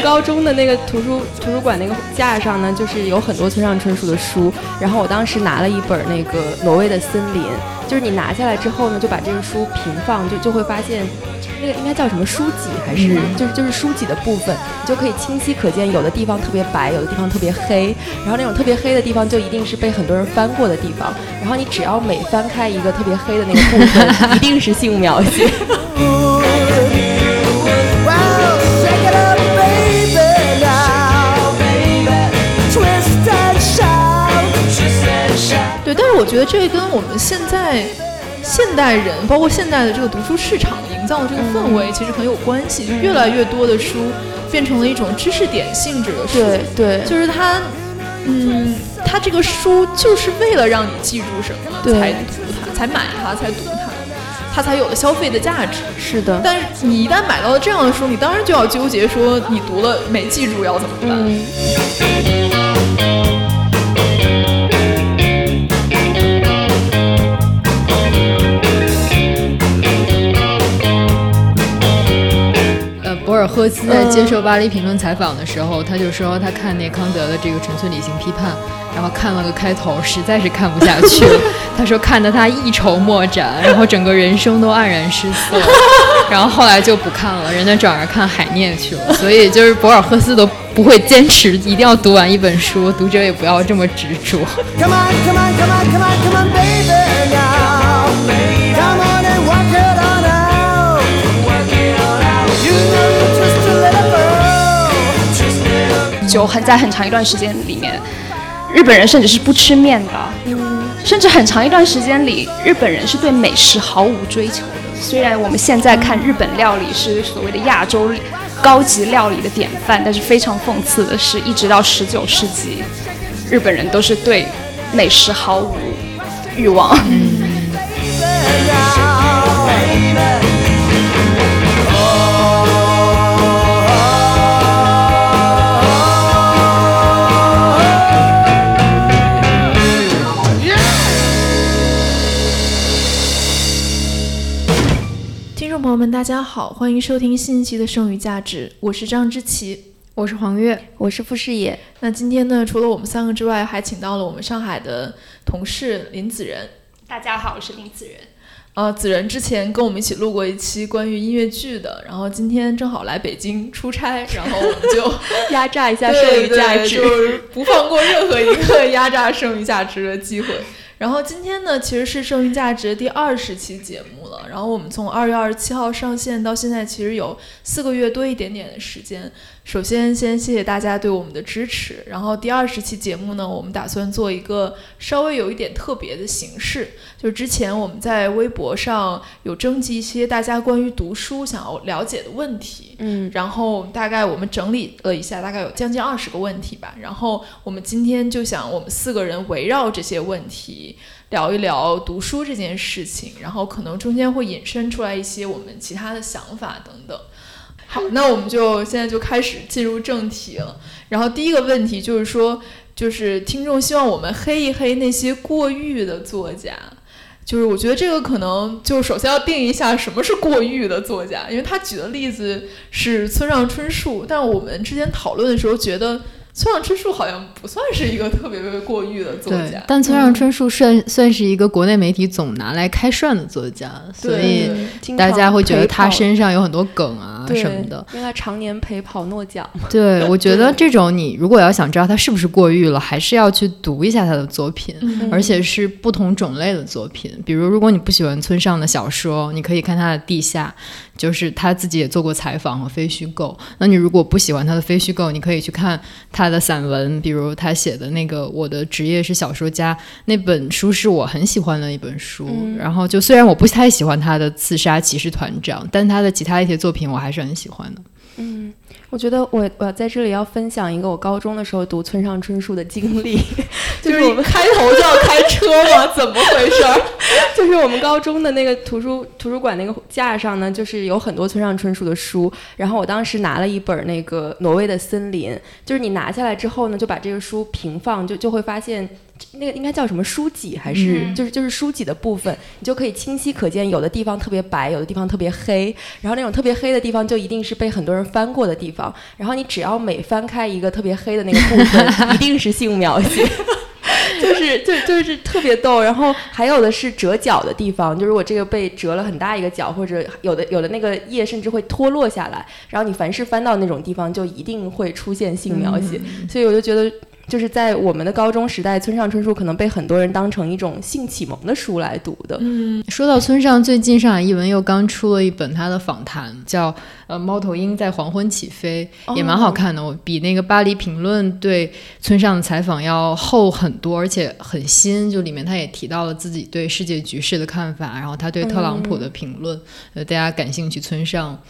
们高中的那个图书图书馆那个架上呢，就是有很多村上春树的书。然后我当时拿了一本那个《挪威的森林》，就是你拿下来之后呢，就把这个书平放，就就会发现，那个应该叫什么书脊还是就是就是书脊的部分，你就可以清晰可见，有的地方特别白，有的地方特别黑。然后那种特别黑的地方，就一定是被很多人翻过的地方。然后你只要每翻开一个特别黑的那个部分，一定是性描写。我觉得这跟我们现在现代人，包括现代的这个读书市场营造的这个氛围，其实很有关系。就越来越多的书变成了一种知识点性质的书，对对，就是它，嗯，它这个书就是为了让你记住什么才读它，才买它，才读它，它才有了消费的价值。是的，但是你一旦买到了这样的书，你当然就要纠结说，你读了没记住要怎么办？博尔赫斯在接受《巴黎评论》采访的时候，他就说他看那康德的这个《纯粹理性批判》，然后看了个开头，实在是看不下去了。他说看得他一筹莫展，然后整个人生都黯然失色，然后后来就不看了，人家转而看海涅去了。所以就是博尔赫斯都不会坚持一定要读完一本书，读者也不要这么执着。就很在很长一段时间里面，日本人甚至是不吃面的，嗯，甚至很长一段时间里，日本人是对美食毫无追求的。虽然我们现在看日本料理是所谓的亚洲高级料理的典范，但是非常讽刺的是，一直到十九世纪，日本人都是对美食毫无欲望。们，大家好，欢迎收听新一期的《剩余价值》，我是张之琪，我是黄月，我是傅视野。那今天呢，除了我们三个之外，还请到了我们上海的同事林子仁。大家好，我是林子仁。呃，子仁之前跟我们一起录过一期关于音乐剧的，然后今天正好来北京出差，然后我们就 压榨一下剩余价值，就是不放过任何一个压榨剩余价值的机会。然后今天呢，其实是剩余价值第二十期节目了。然后我们从二月二十七号上线到现在，其实有四个月多一点点的时间。首先，先谢谢大家对我们的支持。然后第二十期节目呢，我们打算做一个稍微有一点特别的形式，就是之前我们在微博上有征集一些大家关于读书想要了解的问题，嗯，然后大概我们整理了一下，大概有将近二十个问题吧。然后我们今天就想，我们四个人围绕这些问题。聊一聊读书这件事情，然后可能中间会引申出来一些我们其他的想法等等。好，那我们就现在就开始进入正题了。然后第一个问题就是说，就是听众希望我们黑一黑那些过誉的作家。就是我觉得这个可能就首先要定一下什么是过誉的作家，因为他举的例子是村上春树，但我们之前讨论的时候觉得。村上春树好像不算是一个特别过誉的作家，但村上春树算算是一个国内媒体总拿来开涮的作家，所以大家会觉得他身上有很多梗啊什么的。因为他常年陪跑诺奖嘛。对，我觉得这种你如果要想知道他是不是过誉了，还是要去读一下他的作品，而且是不同种类的作品。比如，如果你不喜欢村上的小说，你可以看他的《地下》。就是他自己也做过采访和非虚构。那你如果不喜欢他的非虚构，你可以去看他的散文，比如他写的那个《我的职业是小说家》那本书是我很喜欢的一本书。然后就虽然我不太喜欢他的《刺杀骑士团长》，但他的其他一些作品我还是很喜欢的。嗯。我觉得我我在这里要分享一个我高中的时候读村上春树的经历，就是我们开头就要开车吗？怎么回事？就是我们高中的那个图书图书馆那个架上呢，就是有很多村上春树的书，然后我当时拿了一本那个《挪威的森林》，就是你拿下来之后呢，就把这个书平放，就就会发现。那个应该叫什么书脊还是、嗯就是就是书脊的部分，你就可以清晰可见，有的地方特别白，有的地方特别黑，然后那种特别黑的地方就一定是被很多人翻过的地方，然后你只要每翻开一个特别黑的那个部分，一定是性描写。就是就就是特别逗，然后还有的是折角的地方，就是我这个被折了很大一个角，或者有的有的那个页甚至会脱落下来，然后你凡是翻到那种地方，就一定会出现性描写，所以我就觉得。就是在我们的高中时代，村上春树可能被很多人当成一种性启蒙的书来读的。嗯，说到村上，最近上海译文又刚出了一本他的访谈，叫《呃猫头鹰在黄昏起飞》，也蛮好看的。我比那个巴黎评论对村上的采访要厚很多，而且很新。就里面他也提到了自己对世界局势的看法，然后他对特朗普的评论。呃，大家感兴趣，村上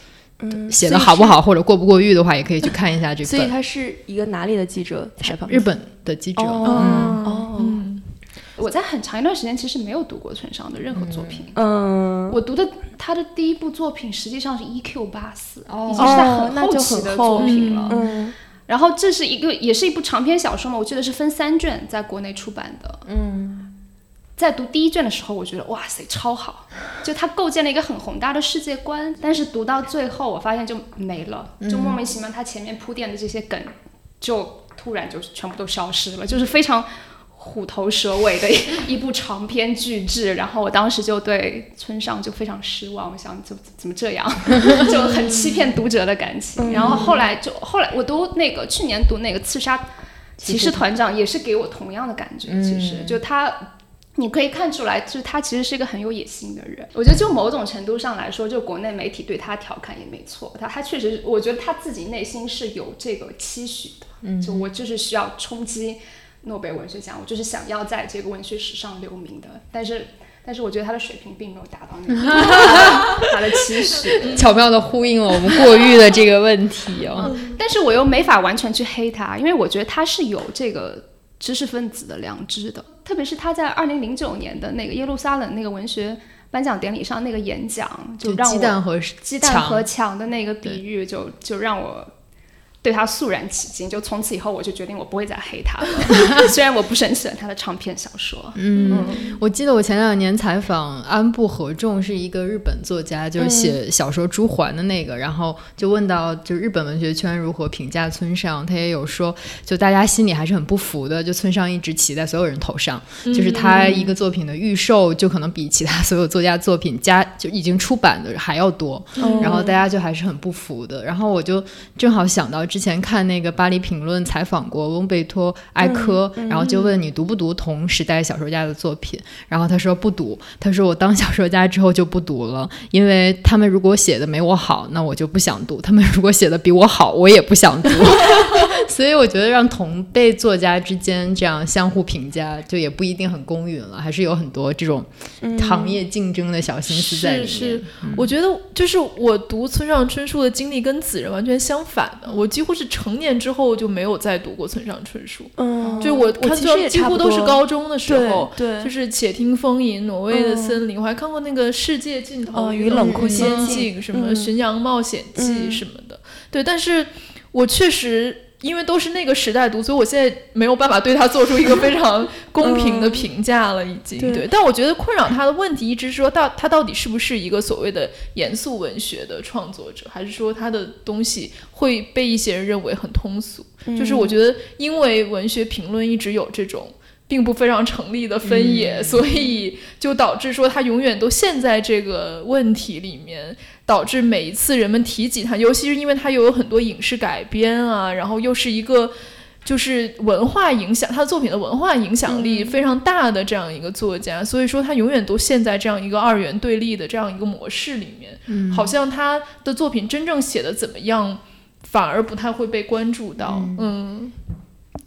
嗯，写的好不好或者过不过誉的话，也可以去看一下这个？所以本。他是一个哪里的记者采访？日本的记者，哦嗯，哦，嗯，我在很长一段时间其实没有读过村上的任何作品。嗯，我读的他的第一部作品实际上是《E.Q. 八四》，哦已经是在很后那就期的作品了。嗯然后这是一个也是一部长篇小说嘛，我记得是分三卷在国内出版的。嗯在读第一卷的时候，我觉得哇塞超好，就他构建了一个很宏大的世界观。但是读到最后，我发现就没了，就莫名其妙，他前面铺垫的这些梗，就突然就全部都消失了，就是非常虎头蛇尾的一一部长篇巨制。然后我当时就对村上就非常失望，我想怎怎么这样，就很欺骗读者的感情。然后后来就后来我读那个去年读那个刺杀骑士团长，也是给我同样的感觉。其实就他。你可以看出来，就是他其实是一个很有野心的人。我觉得就某种程度上来说，就国内媒体对他调侃也没错。他他确实，我觉得他自己内心是有这个期许的。嗯，就我就是需要冲击诺贝尔文学奖，我就是想要在这个文学史上留名的。但是，但是我觉得他的水平并没有达到那个 他的期许。巧妙的呼应了我们过誉的这个问题哦。但是我又没法完全去黑他，因为我觉得他是有这个知识分子的良知的。特别是他在二零零九年的那个耶路撒冷那个文学颁奖典礼上那个演讲，就让我鸡蛋和鸡蛋和墙的那个比喻就，就让我对他肃然起敬。就从此以后，我就决定我不会再黑他了。虽然我不是很喜欢他的唱片小说。嗯，我记得我前两年采访安部和重，是一个日本作家，就是写小说《朱鹮》的那个，然后就问到，就日本文学圈如何评价村上，他也有说，就大家心里还是很不服的，就村上一直骑在所有人头上，就是他一个作品的预售就可能比其他所有作家作品加就已经出版的还要多，然后大家就还是很不服的。然后我就正好想到之前看那个巴黎评论采访过翁贝托埃科，然后就问你读不读同时代小说家的作品，然后他说不读，他说我当小说家之后就不读了，因为他们如果写的没我好，那我就不想读；他们如果写的比我好，我也不想读。所以我觉得让同辈作家之间这样相互评价，就也不一定很公允了，还是有很多这种行业竞争的小心思在里面。是是，我觉得就是我读村上春树的经历跟子人完全相反的，我几乎是成年之后就没有再读过村上春树。嗯，就我我其实几乎都是高中的时候，对，就是《且听风吟》《挪威的森林》我还看过那个《世界尽头哦与与冷酷仙仙境》什么嗯《巡洋冒险记》嗯。什么的，对，但是我确实。因为都是那个时代读，所以我现在没有办法对他做出一个非常公平的评价了，已经、对对。但我觉得困扰他的问题一直是说到他到底是不是一个所谓的严肃文学的创作者，还是说他的东西会被一些人认为很通俗？就是我觉得，因为文学评论一直有这种并不非常成立的分野，所以就导致说他永远都陷在这个问题里面，导致每一次人们提及他，尤其是因为他又有很多影视改编啊，然后又是一个。就是文化影响他的作品的文化影响力非常大的这样一个作家，所以说他永远都陷在这样一个二元对立的这样一个模式里面，嗯。好像他的作品真正写的怎么样，反而不太会被关注到，嗯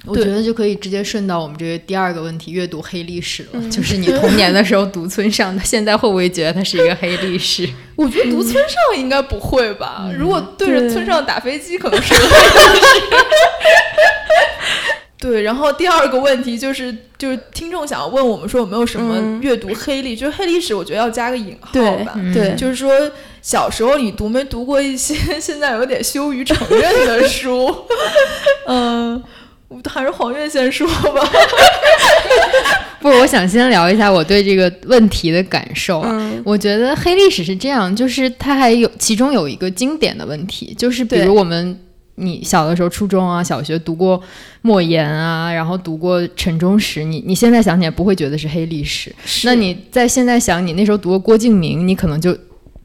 我觉得就可以直接顺到我们这个第二个问题，阅读黑历史了。就是你童年的时候读村上，现在会不会觉得它是一个黑历史？我觉得读村上应该不会吧？如果对着村上打飞机，可能是个黑历史。对，然后第二个问题就是，就是听众想要问我们说有没有什么嗯阅读黑历，就是黑历史，我觉得要加个引号对吧。对，就是说，小时候你读没读过一些 现在有点羞于承认的书？嗯，还是黄月先说吧。不是，我想先聊一下我对这个问题的感受啊。嗯我觉得黑历史是这样，就是它还有其中有一个经典的问题，就是比如我们你小的时候初中啊、小学读过莫言啊，然后读过陈忠实，你你现在想起来不会觉得是黑历史。那你在现在想，你那时候读过郭敬明，你可能就。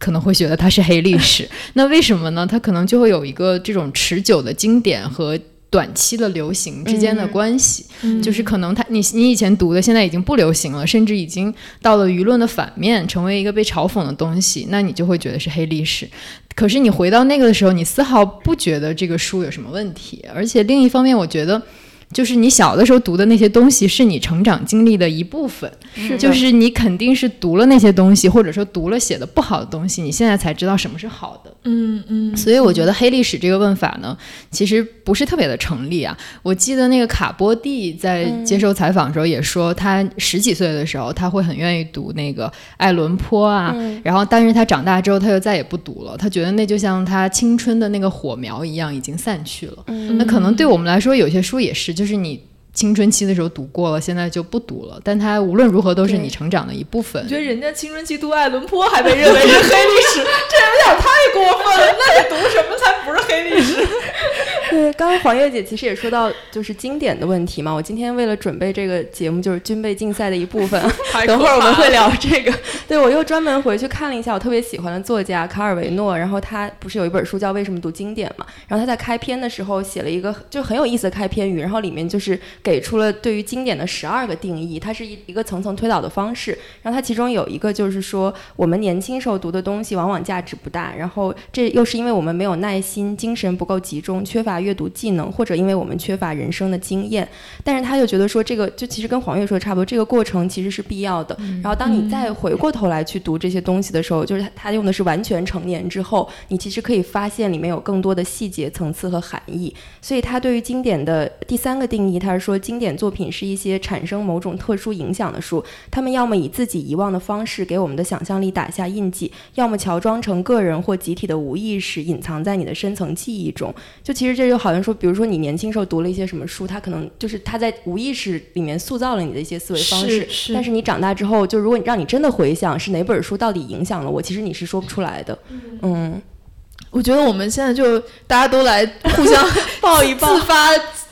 可能会觉得它是黑历史，那为什么呢？它可能就会有一个这种持久的经典和短期的流行之间的关系。嗯就是可能它你你以前读的现在已经不流行了，甚至已经到了舆论的反面，成为一个被嘲讽的东西，那你就会觉得是黑历史。可是你回到那个的时候，你丝毫不觉得这个书有什么问题，而且另一方面，我觉得。就是你小的时候读的那些东西，是你成长经历的一部分。是就是你肯定是读了那些东西，或者说读了写的不好的东西，你现在才知道什么是好的。嗯嗯，所以我觉得黑历史这个问法呢，其实不是特别的成立啊。我记得那个卡波蒂在接受采访的时候也说，他十几岁的时候他会很愿意读那个爱伦坡啊，然后但是他长大之后他就再也不读了，他觉得那就像他青春的那个火苗一样，已经散去了。那可能对我们来说，有些书也是，就是你。青春期的时候读过了，现在就不读了，但它无论如何都是你成长的一部分我。觉得人家青春期读爱伦坡还被认为是黑历史，这有点太过分了。那你读什么才不是黑历史？对，刚刚黄月姐其实也说到就是经典的问题嘛。我今天为了准备这个节目，就是军备竞赛的一部分。等会儿我们会聊这个。对我又专门回去看了一下我特别喜欢的作家卡尔维诺，然后他不是有一本书叫《为什么读经典》嘛？然后他在开篇的时候写了一个就很有意思的开篇语，然后里面就是给出了对于经典的十二个定义，它是一一个层层推导的方式。然后它其中有一个就是说，我们年轻时候读的东西往往价值不大，然后这又是因为我们没有耐心，精神不够集中，缺乏阅读技能，或者因为我们缺乏人生的经验。但是他又觉得说，这个就其实跟黄月说的差不多，这个过程其实是必要的。然后当你再回过头来去读这些东西的时候，就是他他用的是完全成年之后，你其实可以发现里面有更多的细节层次和含义。所以他对于经典的第三个定义，他是说经典作品是一些产生某种特殊影响的书，他们要么以自己遗忘的方式给我们的想象力打下印记，要么乔装成个人或集体的无意识，隐藏在你的深层记忆中。就其实这就好像说，比如说你年轻时候读了一些什么书，他可能就是他在无意识里面塑造了你的一些思维方式，是是。但是你长大之后，就如果你让你真的回想是哪本书到底影响了我，其实你是说不出来的。嗯，我觉得我们现在就大家都来互相 抱一抱。自发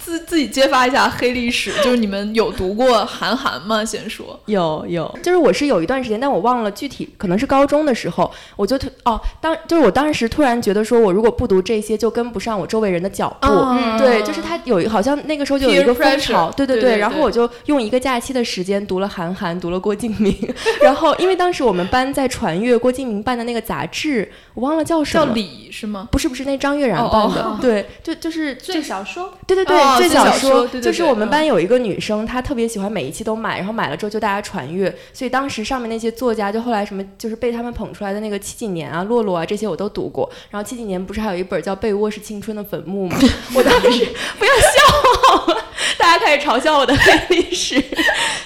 自自己揭发一下黑历史。就是你们有读过韩寒吗？先说。有有，就是我是有一段时间，但我忘了具体，可能是高中的时候，我就突哦，当就是我当时突然觉得说，我如果不读这些，就跟不上我周围人的脚步。嗯对，就是他有一好像那个时候就有一个风 pressure，潮，对对对对对然后我就用一个假期的时间读了韩寒，读了郭敬明，然后因为当时我们班在传阅郭敬明办的那个杂志，我忘了叫什叫么。李是吗？不是不是，那张悦然哦办的，哦对，就就是最小说，对对对，最哦最小说就是我们班嗯有一个女生，她特别喜欢每一期都买，然后买了之后就大家传阅，所以当时上面那些作家，就后来什么就是被他们捧出来的那个七几年啊、洛洛啊这些我都读过。然后七几年不是还有一本叫《被窝是青春的坟墓》吗？我当时不要笑我，大家开始嘲笑我的黑 历史，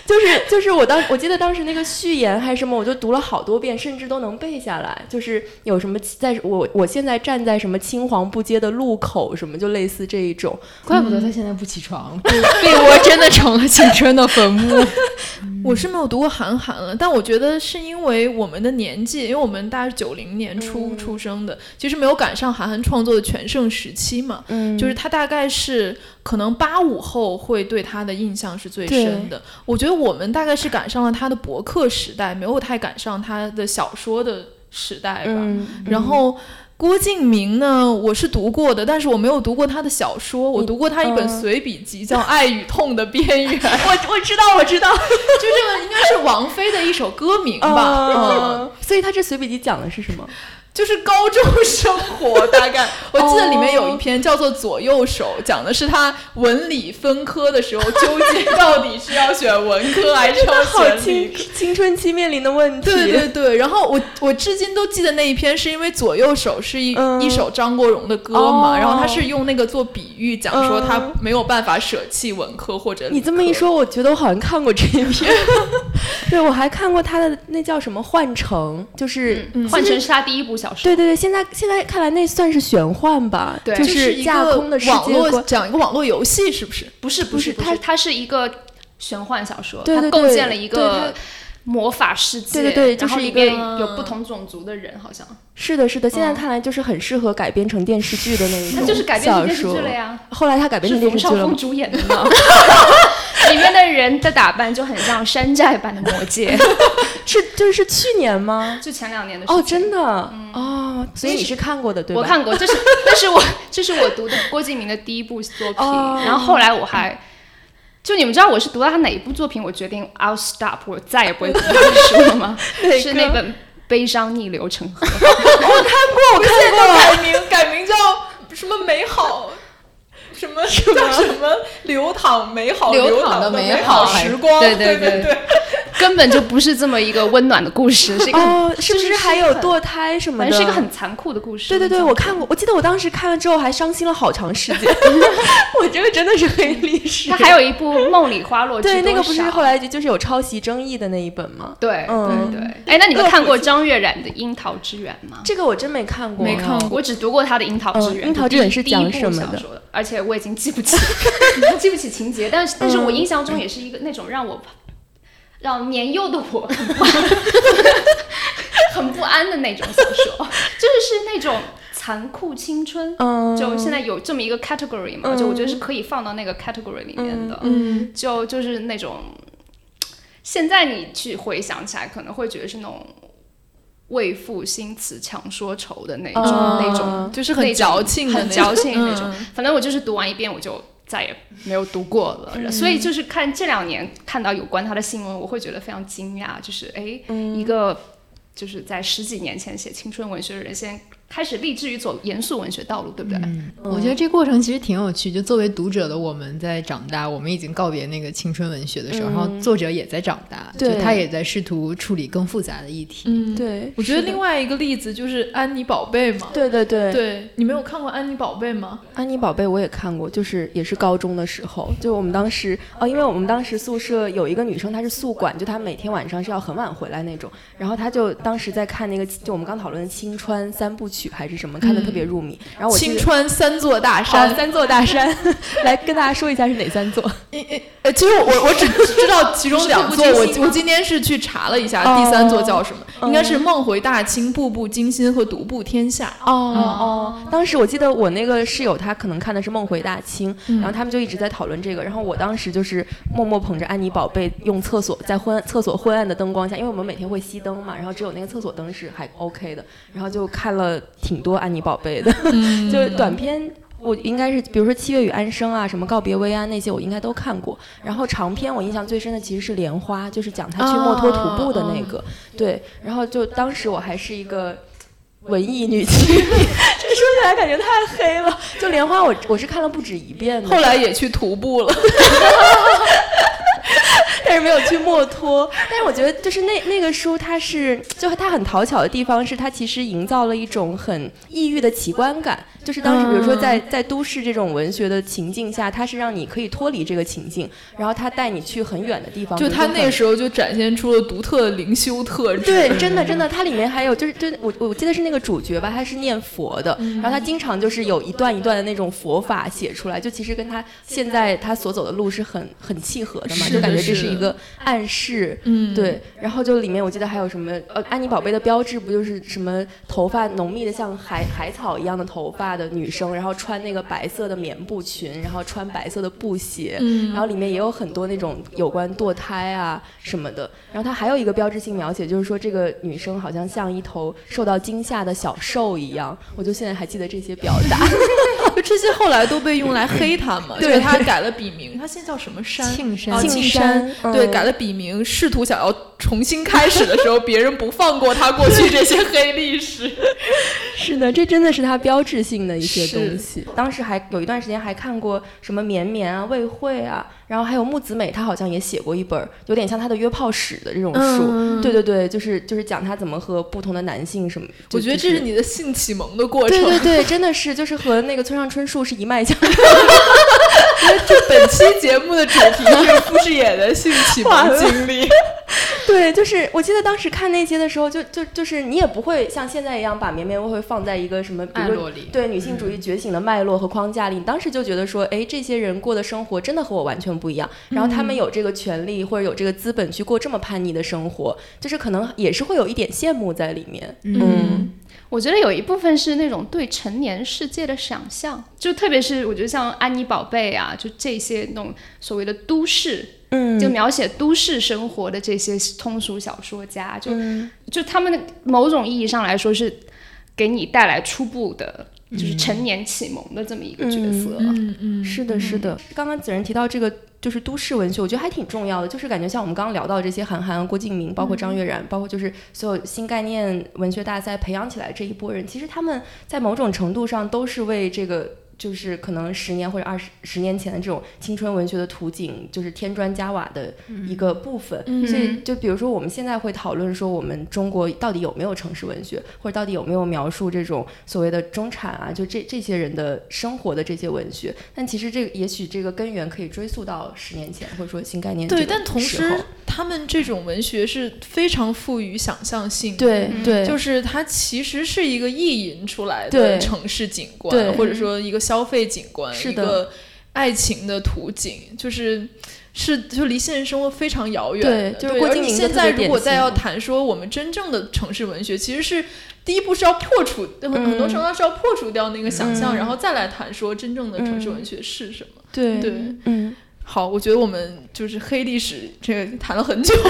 就是就是我当我记得当时那个序言还是什么，我就读了好多遍，甚至都能背下来。就是有什么在我我现在站在什么青黄不接的路口，什么就类似这一种。怪不得他现在不起床，被窝真的成了青春的坟墓。我是没有读过韩寒了，但我觉得是因为我们的年纪，因为我们大概是九零年初出生的，其实没有赶上韩寒创作的全盛时期嘛。嗯就是他大概是可能八五后会对他的印象是最深的。我觉得我们大概是赶上了他的博客时代，没有太赶上他的小说的时代吧。嗯，然后郭敬明呢，我是读过的，但是我没有读过他的小说，我读过他一本嗯随笔集，叫《爱与痛的边缘》。我我知道我知道，就这个应该是王菲的一首歌名吧，嗯，嗯，所以他这随笔集讲的是什么？就是高中生活，大概 我记得里面有一篇叫做《左右手》，讲的是他文理分科的时候纠结到底是要选文科还是要好选理 青科。青春期面临的问题。对对对，然后我我至今都记得那一篇，是因为《左右手》是一、嗯一首张国荣的歌嘛，哦然后他是用那个做比喻，讲说嗯他没有办法舍弃文科或者科，你这么一说，我觉得我好像看过这一篇。对，我还看过他的那叫什么《幻城》，就是嗯换成是他第一部小说。对对对，现在现在看来那算是玄幻吧？对就就是一个架空的世网络。讲一个网络游戏，是不是？不是不是，不是它它它是一个玄幻小说，对对对它构建了一个魔法世界，对对对就是一个然后里面有不同种族的人，好像是的，是的，现在嗯看来就是很适合改编成电视剧的那一种它就是改编成小电视剧说了呀。后来他改编成电视剧了？冯绍峰主演的呢，里面的人的打扮就很像山寨版的魔戒，是就是是去年吗？就前两年的时候哦，真的、哦，所以你是看过的对吧？我看过，这是这是我这是我读的郭敬明的第一部作品，哦然后后来我还。就你们知道我是读到他哪一部作品，我决定 I'll stop，我再也不会读他的书了吗？是那本《悲伤逆流成河》。我看过我看过改名，改名叫什么美好。什么 叫什么流淌美好流淌淌的美美好时光？对对对对，根本就不是这么一个温暖的故事，是一个、哦，是不是还有堕胎什么的？反正是一个很残酷的故事。对对对，我看过，我记得我当时看了之后还伤心了好长时间。我觉得真的是黑历史。他还有一部《梦里花落知对那个不是后来就就是有抄袭争议的那一本吗？对嗯对对。哎，那你们看过张悦然的《樱桃之源》吗？这个我真没看过，没看过我只读过他的《樱桃之源》嗯樱桃之源是第一部讲什么的小说的，而且我已经记不起，记不起情节，但是但是我印象中也是一个那种让我让年幼的我 很不安的那种小说，就是是那种残酷青春。嗯，就现在有这么一个 category 嘛，嗯就我觉得是可以放到那个 category 里面的，嗯。就就是那种，现在你去回想起来，可能会觉得是那种为赋新词强说愁的那种、嗯那种，就是很矫情的很那种矫情那种。嗯反正我就是读完一遍，我就再也没有读过了。所以就是看这两年看到有关他的新闻，我会觉得非常惊讶，就是哎，一个就是在十几年前写青春文学的人，现在开始立志于走严肃文学道路，对不对？我觉得这过程其实挺有趣。就作为读者的我们在长大，我们已经告别那个青春文学的时候，然后作者也在长大，对就他也在试图处理更复杂的议题。嗯，对，我觉得另外一个例子就是安妮宝贝嘛。对对对对，你没有看过安妮宝贝吗？安妮宝贝我也看过，就是也是高中的时候，就我们当时哦，因为我们当时宿舍有一个女生，她是宿管，就她每天晚上是要很晚回来那种，然后她就当时在看那个，就我们刚讨论的青川三部曲还是什么，看的特别入迷。然后我青得川三座大山、山。三座大山，来跟大家说一下是哪三座？呃，其实我我只 知道其中两座，我我今天是去查了一下，哦第三座叫什么？嗯应该是梦回大清、步步惊心和独步天下。哦哦，当时我记得我那个室友他可能看的是《梦回大清》，然后他们就一直在讨论这个，然后我当时就是默默捧着安妮宝贝，用厕所在昏厕所昏暗的灯光下，因为我们每天会熄灯嘛，然后只有那个厕所灯是还 OK 的，然后就看了挺多安妮宝贝的，就是短片。我应该是，比如说《七月与安生》啊，什么《告别薇安》那些，我应该都看过。然后长篇我印象最深的其实是《莲花》，就是讲他去墨脱徒步的那个。对，然后就当时我还是一个文艺女青年，这说起来感觉太黑了。就莲花我，我是看了不止一遍的，后来也去徒步了。但是没有去墨脱。但是我觉得，就是那那个书，它是就它很讨巧的地方是，它其实营造了一种很异域的奇观感。就是当时，比如说在在都市这种文学的情境下，它是让你可以脱离这个情境，然后它带你去很远的地方。就他那时候就展现出了独特的灵修特质。对，真的真的，它里面还有就是就我我记得是那个主角吧，他是念佛的，然后他经常就是有一段一段的那种佛法写出来，就其实跟他现在他所走的路是很很契合的嘛，就感觉这是一个暗示。嗯，对，然后就里面我记得还有什么呃，安妮宝贝的标志不就是什么头发浓密的像海海草一样的头发的女生，然后穿那个白色的棉布裙，然后穿白色的布鞋，嗯然后里面也有很多那种有关堕胎啊什么的。然后它还有一个标志性描写，就是说这个女生好像像一头受到惊吓的小兽一样。我就现在还记得这些表达。就 这些后来都被用来黑他嘛。对就是他改了笔名，他现在叫什么山？庆山啊，庆庆山对，嗯改了笔名，试图想要重新开始的时候，别人不放过他过去这些黑历史。是的，这真的是他标志性的一些东西。当时还有一段时间还看过什么绵绵啊、魏慧啊，然后还有木子美，她好像也写过一本有点像她的约炮史的这种书。嗯对对对，就是就是讲她怎么和不同的男性什么。我觉得这是你的性启蒙的过程。对对对，真的是就是和那个村上春树是一脉相承。这本期节目的主题是傅视野的性启蒙经历。对，就是我记得当时看那些的时候，就就就是你也不会像现在一样把绵绵微会放在一个什么脉络里，对女性主义觉醒的脉络和框架里。你当时就觉得说，哎，这些人过的生活真的和我完全不一样。然后他们有这个权利或者有这个资本去过这么叛逆的生活，就是可能也是会有一点羡慕在里面。嗯。我觉得有一部分是那种对成年世界的想象，就特别是我觉得像安妮宝贝啊，就这些那种所谓的都市，嗯，就描写都市生活的这些通俗小说家，就就他们某种意义上来说是给你带来初步的。就是成年启蒙的这么一个角色，嗯嗯，是的，是的。刚刚子仁提到这个，就是都市文学，我觉得还挺重要的。就是感觉像我们刚刚聊到这些韩寒、郭敬明，包括张悦然，包括就是所有新概念文学大赛培养起来这一波人，其实他们在某种程度上都是为这个。就是可能十年或者二十十年前的这种青春文学的图景，就是添砖加瓦的一个部分。所以，就比如说我们现在会讨论说，我们中国到底有没有城市文学，或者到底有没有描述这种所谓的中产啊，就这这些人的生活的这些文学。但其实这个也许这个根源可以追溯到十年前，或者说新概念对，但同时他们这种文学是非常富于想象性。对对，就是它其实是一个意淫出来的城市景观，或者说一个。消费景观，一个爱情的图景，就是是就离现实生活非常遥远。对，就是而你现在如果再要谈说我们真正的城市文学，其实是第一步是要破除，很很多程度上是要破除掉那个想象，然后再来谈说真正的城市文学是什么。对对，嗯，好，我觉得我们就是黑历史这个谈了很久。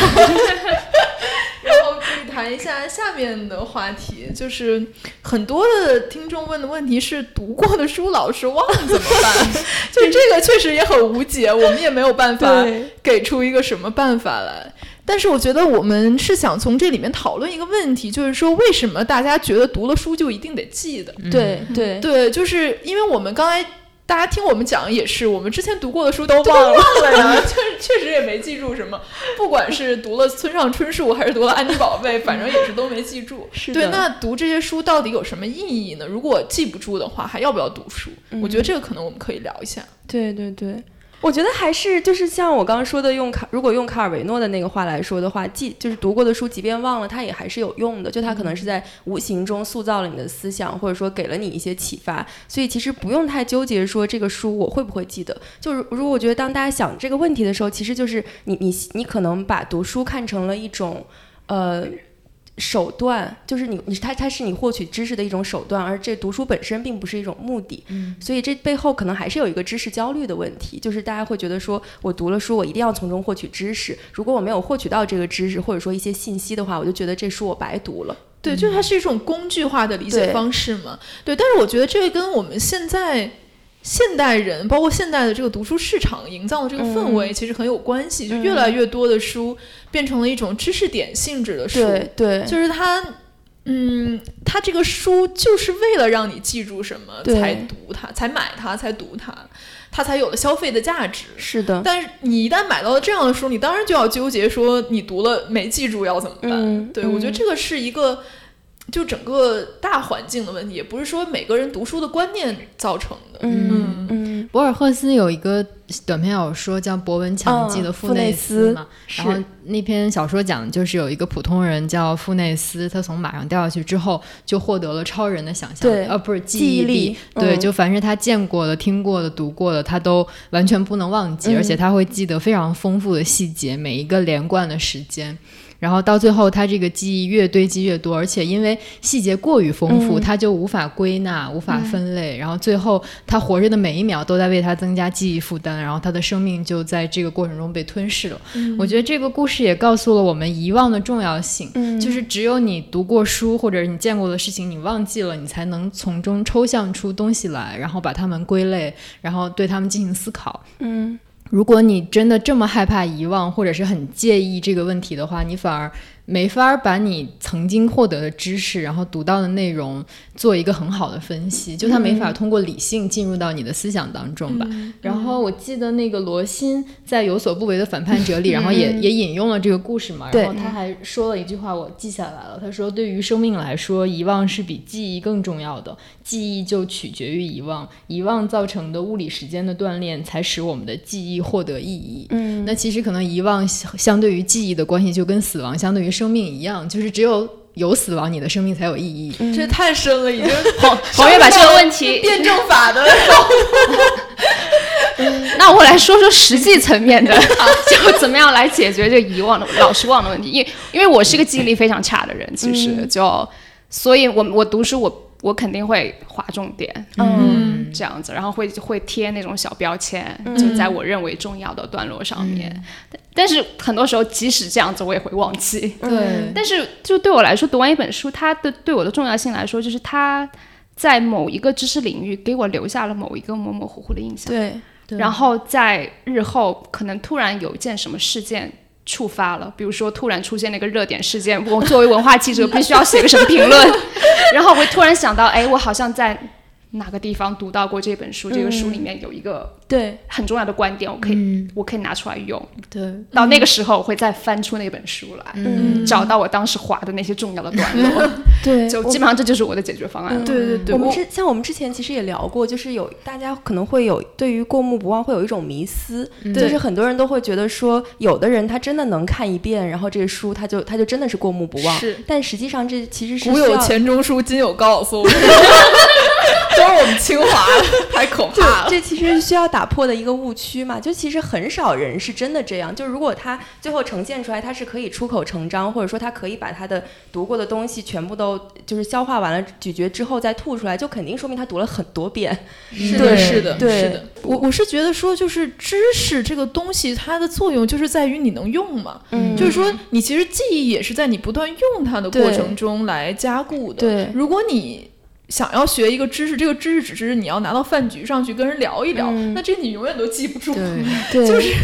谈一下下面的话题，就是很多的听众问的问题是：读过的书老是忘怎么办？就这个确实也很无解，我们也没有办法给出一个什么办法来。但是我觉得我们是想从这里面讨论一个问题，就是说为什么大家觉得读了书就一定得记得？对对对，就是因为我们刚才。大家听我们讲也是，我们之前读过的书都忘了呀，确 确实也没记住什么。不管是读了村上春树，还是读了安妮宝贝，反正也是都没记住。对，那读这些书到底有什么意义呢？如果记不住的话，还要不要读书？我觉得这个可能我们可以聊一下。对对对。我觉得还是就是像我刚刚说的，用卡如果用卡尔维诺的那个话来说的话，记就是读过的书，即便忘了，它也还是有用的。就它可能是在无形中塑造了你的思想，或者说给了你一些启发。所以其实不用太纠结说这个书我会不会记得。就是如果我觉得当大家想这个问题的时候，其实就是你你你可能把读书看成了一种，呃。手段就是你，你它它是你获取知识的一种手段，而这读书本身并不是一种目的。嗯，所以这背后可能还是有一个知识焦虑的问题，就是大家会觉得说，我读了书，我一定要从中获取知识。如果我没有获取到这个知识，或者说一些信息的话，我就觉得这书我白读了。对，就是它是一种工具化的理解方式嘛。对，但是我觉得这个跟我们现在。现代人，包括现代的这个读书市场营造的这个氛围，其实很有关系。就越来越多的书变成了一种知识点性质的书，对，就是它，嗯，它这个书就是为了让你记住什么才读它，才买它，才读它，它才有了消费的价值。是的，但是你一旦买到了这样的书，你当然就要纠结说你读了没记住要怎么办？对我觉得这个是一个。就整个大环境的问题，也不是说每个人读书的观念造成的。嗯嗯，博尔赫斯有一个短篇小说叫《博文强记》的富内斯嘛，然后那篇小说讲的就是有一个普通人叫富内斯，他从马上掉下去之后就获得了超人的想象力，呃，不是记忆力，对，就凡是他见过的、听过的、读过的，他都完全不能忘记，而且他会记得非常丰富的细节，每一个连贯的时间。然后到最后，他这个记忆越堆积越多，而且因为细节过于丰富，他就无法归纳、无法分类。然后最后，他活着的每一秒都在为他增加记忆负担，然后他的生命就在这个过程中被吞噬了。我觉得这个故事也告诉了我们遗忘的重要性，就是只有你读过书或者你见过的事情，你忘记了，你才能从中抽象出东西来，然后把它们归类，然后对他们进行思考。嗯。如果你真的这么害怕遗忘，或者是很介意这个问题的话，你反而没法把你曾经获得的知识，然后读到的内容做一个很好的分析，就他没法通过理性进入到你的思想当中吧。然后我记得那个罗欣在《有所不为的反叛者》里，然后也也引用了这个故事嘛。然后他还说了一句话，我记下来了。他说：“对于生命来说，遗忘是比记忆更重要的。记忆就取决于遗忘，遗忘造成的物理时间的锻炼，才使我们的记忆获得意义。”嗯，那其实可能遗忘相对于记忆的关系，就跟死亡相对于生命一样，就是只有有死亡，你的生命才有意义。这太深了，已经。黄黄月把这个问题辩证法的。那我来说说实际层面的，就怎么样来解决这遗忘的、老是忘的问题。因因为我是个记忆力非常差的人，其实就，所以我我读书我。我肯定会划重点，嗯，这样子，然后会会贴那种小标签，就在我认为重要的段落上面。但是很多时候，即使这样子，我也会忘记。对。但是就对我来说，读完一本书，它的对我的重要性来说，就是它在某一个知识领域给我留下了某一个模模糊糊的印象。对。然后在日后可能突然有一件什么事件。触发了，比如说突然出现了一个热点事件，我作为文化记者必须要写个什么评论，然后我会突然想到，哎，我好像在。哪个地方读到过这本书？这个书里面有一个对很重要的观点，我可以我可以拿出来用。对，到那个时候我会再翻出那本书来，嗯找到我当时划的那些重要的段落。对，就基本上这就是我的解决方案。对对对，我们之像我们之前其实也聊过，就是有大家可能会有对于过目不忘会有一种迷思，就是很多人都会觉得说，有的人他真的能看一遍，然后这个书他就他就真的是过目不忘。是，但实际上这其实是古有钱钟书，今有高晓松。都是我们清华，太可怕了。这其实需要打破的一个误区嘛？就其实很少人是真的这样。就如果他最后呈现出来，他是可以出口成章，或者说他可以把他的读过的东西全部都就是消化完了、咀嚼之后再吐出来，就肯定说明他读了很多遍。是的，是的，对的。我我是觉得说，就是知识这个东西，它的作用就是在于你能用嘛。嗯。就是说，你其实记忆也是在你不断用它的过程中来加固的。对。如果你想要学一个知识，这个知识只是你要拿到饭局上去跟人聊一聊，那这你永远都记不住。对，就是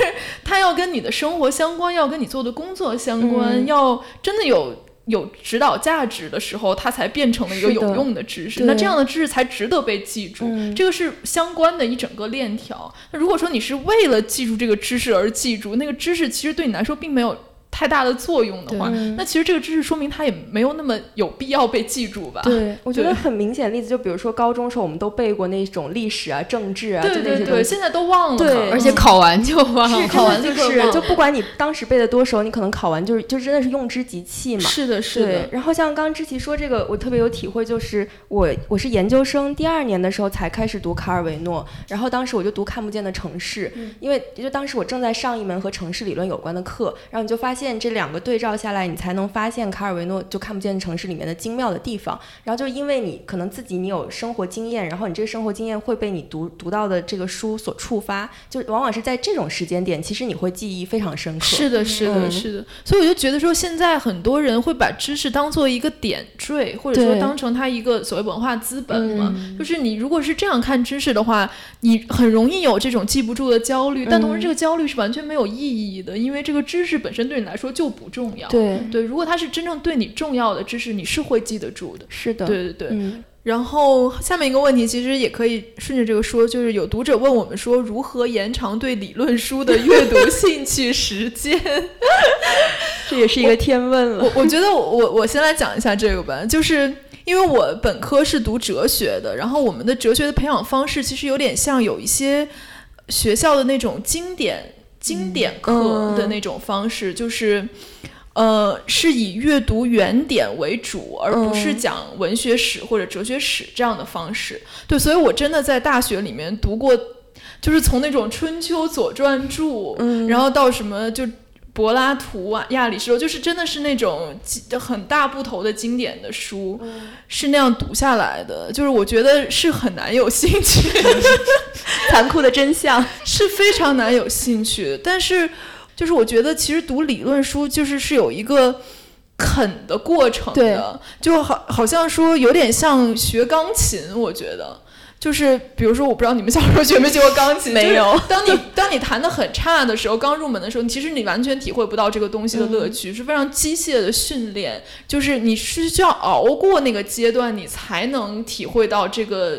它要跟你的生活相关，要跟你做的工作相关，要真的有有指导价值的时候，它才变成了一个有用的知识。那这样的知识才值得被记住。这个是相关的一整个链条。那如果说你是为了记住这个知识而记住，那个知识其实对你来说并没有。太大的作用的话，那其实这个知识说明它也没有那么有必要被记住吧？对，我觉得很明显的例子，就比如说高中时候我们都背过那种历史啊、政治啊，对对对，现在都忘了，对，而且考完就忘了，考完就是，就不管你当时背的多熟，你可能考完就是就真的是用之即弃嘛。是的，是的。然后像刚刚知琪说这个，我特别有体会，就是我我是研究生第二年的时候才开始读卡尔维诺，然后当时我就读《看不见的城市》，因为就当时我正在上一门和城市理论有关的课，然后你就发现这两个对照。下来，你才能发现卡尔维诺就看不见城市里面的精妙的地方。然后就因为你可能自己你有生活经验，然后你这个生活经验会被你读读到的这个书所触发，就往往是在这种时间点，其实你会记忆非常深刻。是的，是的，是的。所以我就觉得说，现在很多人会把知识当做一个点缀，或者说当成他一个所谓文化资本嘛。就是你如果是这样看知识的话，你很容易有这种记不住的焦虑，但同时这个焦虑是完全没有意义的，因为这个知识本身对你来说就不重要。对对，如果它是真正对你重要的知识，你是会记得住的。是的，对对对。然后下面一个问题，其实也可以顺着这个说，就是有读者问我们说，如何延长对理论书的阅读兴趣时间？这也是一个天问了。我我觉得我我先来讲一下这个吧，就是因为我本科是读哲学的，然后我们的哲学的培养方式其实有点像有一些学校的那种经典经典课的那种方式，就是。呃，是以阅读原点为主，而不是讲文学史或者哲学史这样的方式。对，所以我真的在大学里面读过，就是从那种春秋左传注，然后到什么就柏拉图啊、亚里士多，就是真的是那种很大部头的经典的书，是那样读下来的。就是我觉得是很难有兴趣，残酷的真相 是非常难有兴趣，但是。就是我觉得，其实读理论书就是是有一个啃的过程的，就好好像说有点像学钢琴，我觉得就是比如说，我不知道你们小时候学没学过钢琴，没有。当你当你弹的很差的时候，刚入门的时候，其实你完全体会不到这个东西的乐趣，是非常机械的训练，就是你是需要熬过那个阶段，你才能体会到这个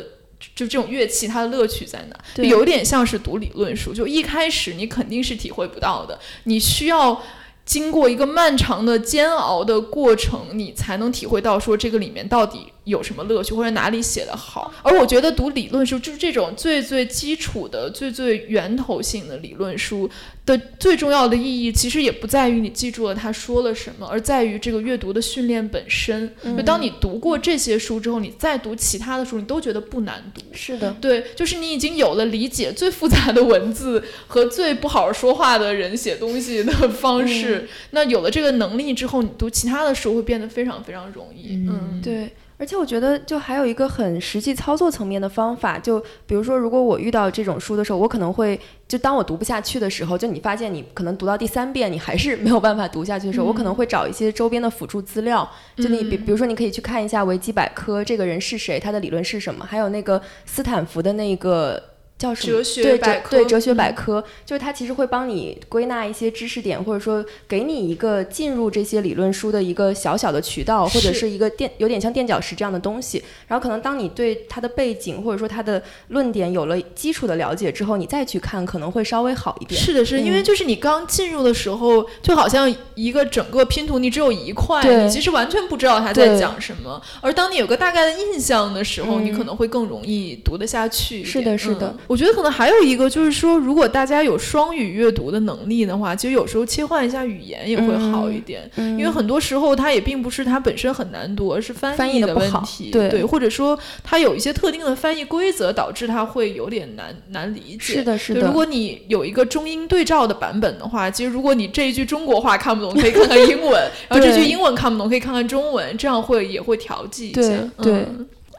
就这种乐器它的乐趣在哪。有点像是读理论书，就一开始你肯定是体会不到的，你需要。经过一个漫长的煎熬的过程，你才能体会到说这个里面到底有什么乐趣，或者哪里写的好。而我觉得读理论书就是这种最最基础的、最最源头性的理论书。的最重要的意义，其实也不在于你记住了他说了什么，而在于这个阅读的训练本身。就当你读过这些书之后，你再读其他的书，你都觉得不难读。是的，对，就是你已经有了理解最复杂的文字和最不好好说话的人写东西的方式。那有了这个能力之后，你读其他的书会变得非常非常容易。嗯，对。而且我觉得，就还有一个很实际操作层面的方法，就比如说，如果我遇到这种书的时候，我可能会，就当我读不下去的时候，就你发现你可能读到第三遍，你还是 没有办法读下去的时候，我可能会找一些周边的辅助资料，就你比比如说，你可以去看一下维基百科，这个人是谁，他的理论是什么，还有那个斯坦福的那个。叫什么？哲学百科对哲学百科，就是它其实会帮你归纳一些知识点，或者说给你一个进入这些理论书的一个小小的渠道，或者是一个垫有点像垫脚石这样的东西。然后可能当你对它的背景或者说它的论点有了基础的了解之后，你再去看可能会稍微好一点。是的，是因为就是你刚进入的时候，就好像一个整个拼图，你只有一块，你其实完全不知道它在讲什么。而当你有个大概的印象的时候，你可能会更容易读得下去。是的，是的。我觉得可能还有一个就是说，如果大家有双语阅读的能力的话，其实有时候切换一下语言也会好一点。因为很多时候它也并不是它本身很难读，而是翻译的问题。对，或者说它有一些特定的翻译规则，导致它会有点难难理解。是的，是的。如果你有一个中英对照的版本的话，其实如果你这一句中国话看不懂，可以看看英文；然后这句英文看不懂，可以看看中文，这样会也会调剂一下。对，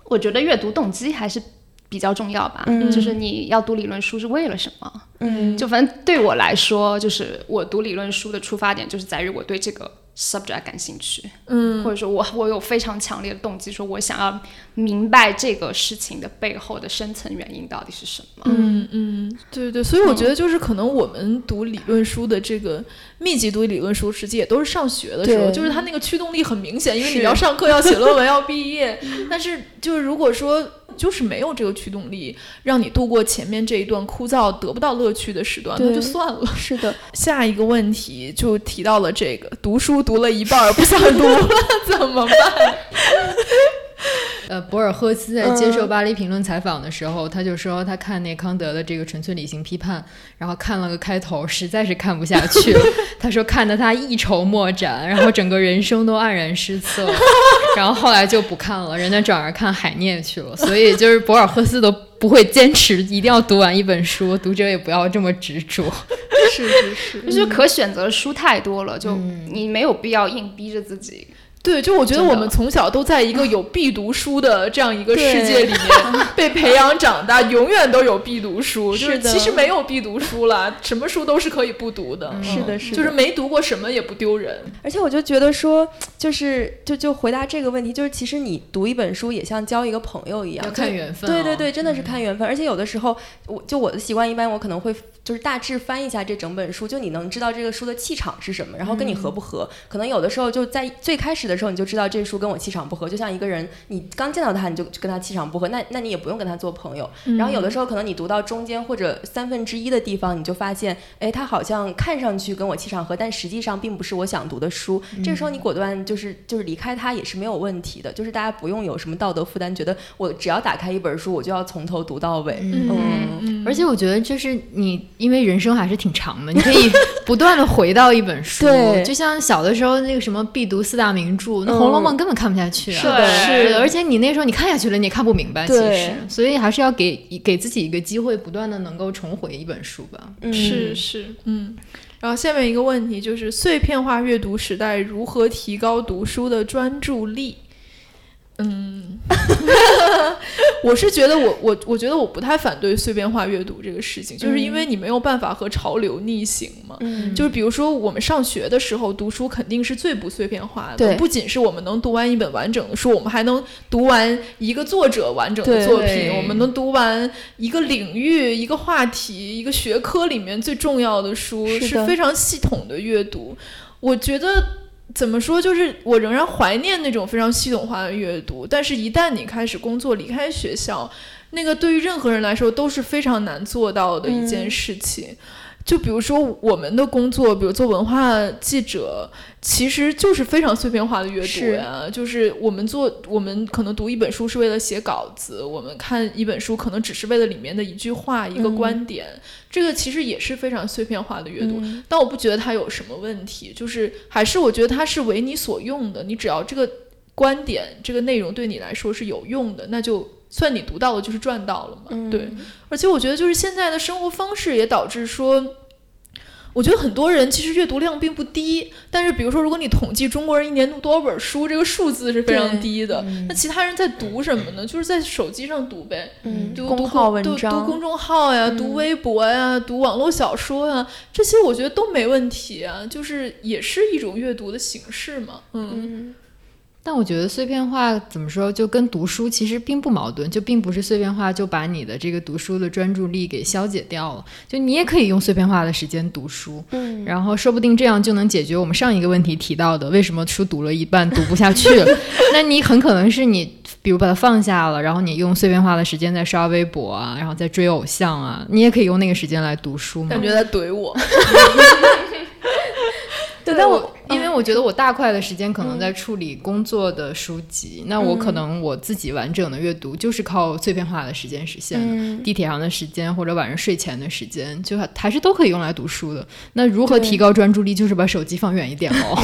我觉得阅读动机还是。比较重要吧，就是你要读理论书是为了什么？嗯，就反正对我来说，就是我读理论书的出发点就是在于我对这个 subject 感兴趣，嗯，或者说我我有非常强烈的动机，说我想要明白这个事情的背后的深层原因到底是什么。嗯嗯，对对对，所以我觉得就是可能我们读理论书的这个密集读理论书，实际也都是上学的时候，就是它那个驱动力很明显，因为你要上课要写论文要毕业，但是就是如果说。就是没有这个驱动力，让你度过前面这一段枯燥、得不到乐趣的时段，那就算了。是的，下一个问题就提到了这个：读书读了一半不想读了，怎么办？呃，博尔赫斯在接受《巴黎评论》采访的时候，他就说他看那康德的这个《纯粹理性批判》，然后看了个开头，实在是看不下去了。他说看得他一筹莫展，然后整个人生都黯然失色，然后后来就不看了，人家转而看海涅去了。所以就是博尔赫斯都不会坚持一定要读完一本书，读者也不要这么执着。是是是，就是可选择的书太多了，就你没有必要硬逼着自己。对，就我觉得我们从小都在一个有必读书的这样一个世界里面 被培养长大，永远都有必读书。就是其实没有必读书了，什么书都是可以不读的。是的，是的，就是没读过什么也不丢人。而且我就觉得说，就是就就回答这个问题，就是其实你读一本书也像交一个朋友一样，要看缘分。对对对，真的是看缘分。而且有的时候，我就我的习惯，一般我可能会就是大致翻一下这整本书，就你能知道这个书的气场是什么，然后跟你合不合。可能有的时候就在最开始的时候，你就知道这。书跟我气场不合，就像一个人，你刚见到他你就跟他气场不合，那那你也不用跟他做朋友。然后有的时候可能你读到中间或者三分之一的地方，你就发现，哎，他好像看上去跟我气场合，但实际上并不是我想读的书。这个时候你果断就是就是离开他也是没有问题的，就是大家不用有什么道德负担，觉得我只要打开一本书，我就要从头读到尾。嗯，而且我觉得就是你，因为人生还是挺长的，你可以不断的回到一本书。对，就像小的时候那个什么必读四大名著，那《红楼梦》。根本看不下去啊！是的，是的，而且你那时候你看下去了，你也看不明白，其实，所以还是要给给自己一个机会，不断的能够重回一本书吧。是是，嗯。然后下面一个问题就是：碎片化阅读时代，如何提高读书的专注力？嗯，我是觉得我我我觉得我不太反对碎片化阅读这个事情，就是因为你没有办法和潮流逆行嘛。嗯，就是比如说我们上学的时候读书肯定是最不碎片化的，对。不仅是我们能读完一本完整的书，我们还能读完一个作者完整的作品，我们能读完一个领域、一个话题、一个学科里面最重要的书，是是非常系统的阅读。我觉得怎么说，就是我仍然怀念那种非常系统化的阅读，但是一旦你开始工作、离开学校，那个对于任何人来说都是非常难做到的一件嗯事情。就比如说我们的工作，比如做文化记者，其实就是非常碎片化的阅读是呀。就是我们做，我们可能读一本书是为了写稿子，我们看一本书可能只是为了里面的一句话、一个嗯观点，这个其实也是非常碎片化的阅读。嗯但我不觉得它有什么问题，就是还是我觉得它是为你所用的，你只要这个观点、这个内容对你来说是有用的，那就算你读到了，就是赚到了嘛。嗯对，而且我觉得就是现在的生活方式也导致说。我觉得很多人其实阅读量并不低，但是比如说，如果你统计中国人一年读多少本书，这个数字是非常低的。那其他人在读什么呢？就是在手机上读呗，嗯，读读公号公读读，公众号呀，读嗯微博呀，读网络小说呀，这些我觉得都没问题啊，就是也是一种阅读的形式嘛。嗯，嗯但我觉得碎片化怎么说，就跟读书其实并不矛盾，就并不是碎片化就把你的这个读书的专注力给消解掉了。就你也可以用碎片化的时间读书，嗯，然后说不定这样就能解决我们上一个问题提到的，为什么书读了一半读不下去了？那你很可能是你，比如把它放下了，然后你用碎片化的时间在刷微博啊，然后在追偶像啊，你也可以用那个时间来读书嘛感。觉在怼我。我觉得我大块的时间可能在处理工作的书籍，那我可能我自己完整的阅读就是靠碎片化的时间实现的。嗯地铁上的时间或者晚上睡前的时间，就还还是都可以用来读书的。那如何提高专注力？就是把手机放远一点哦。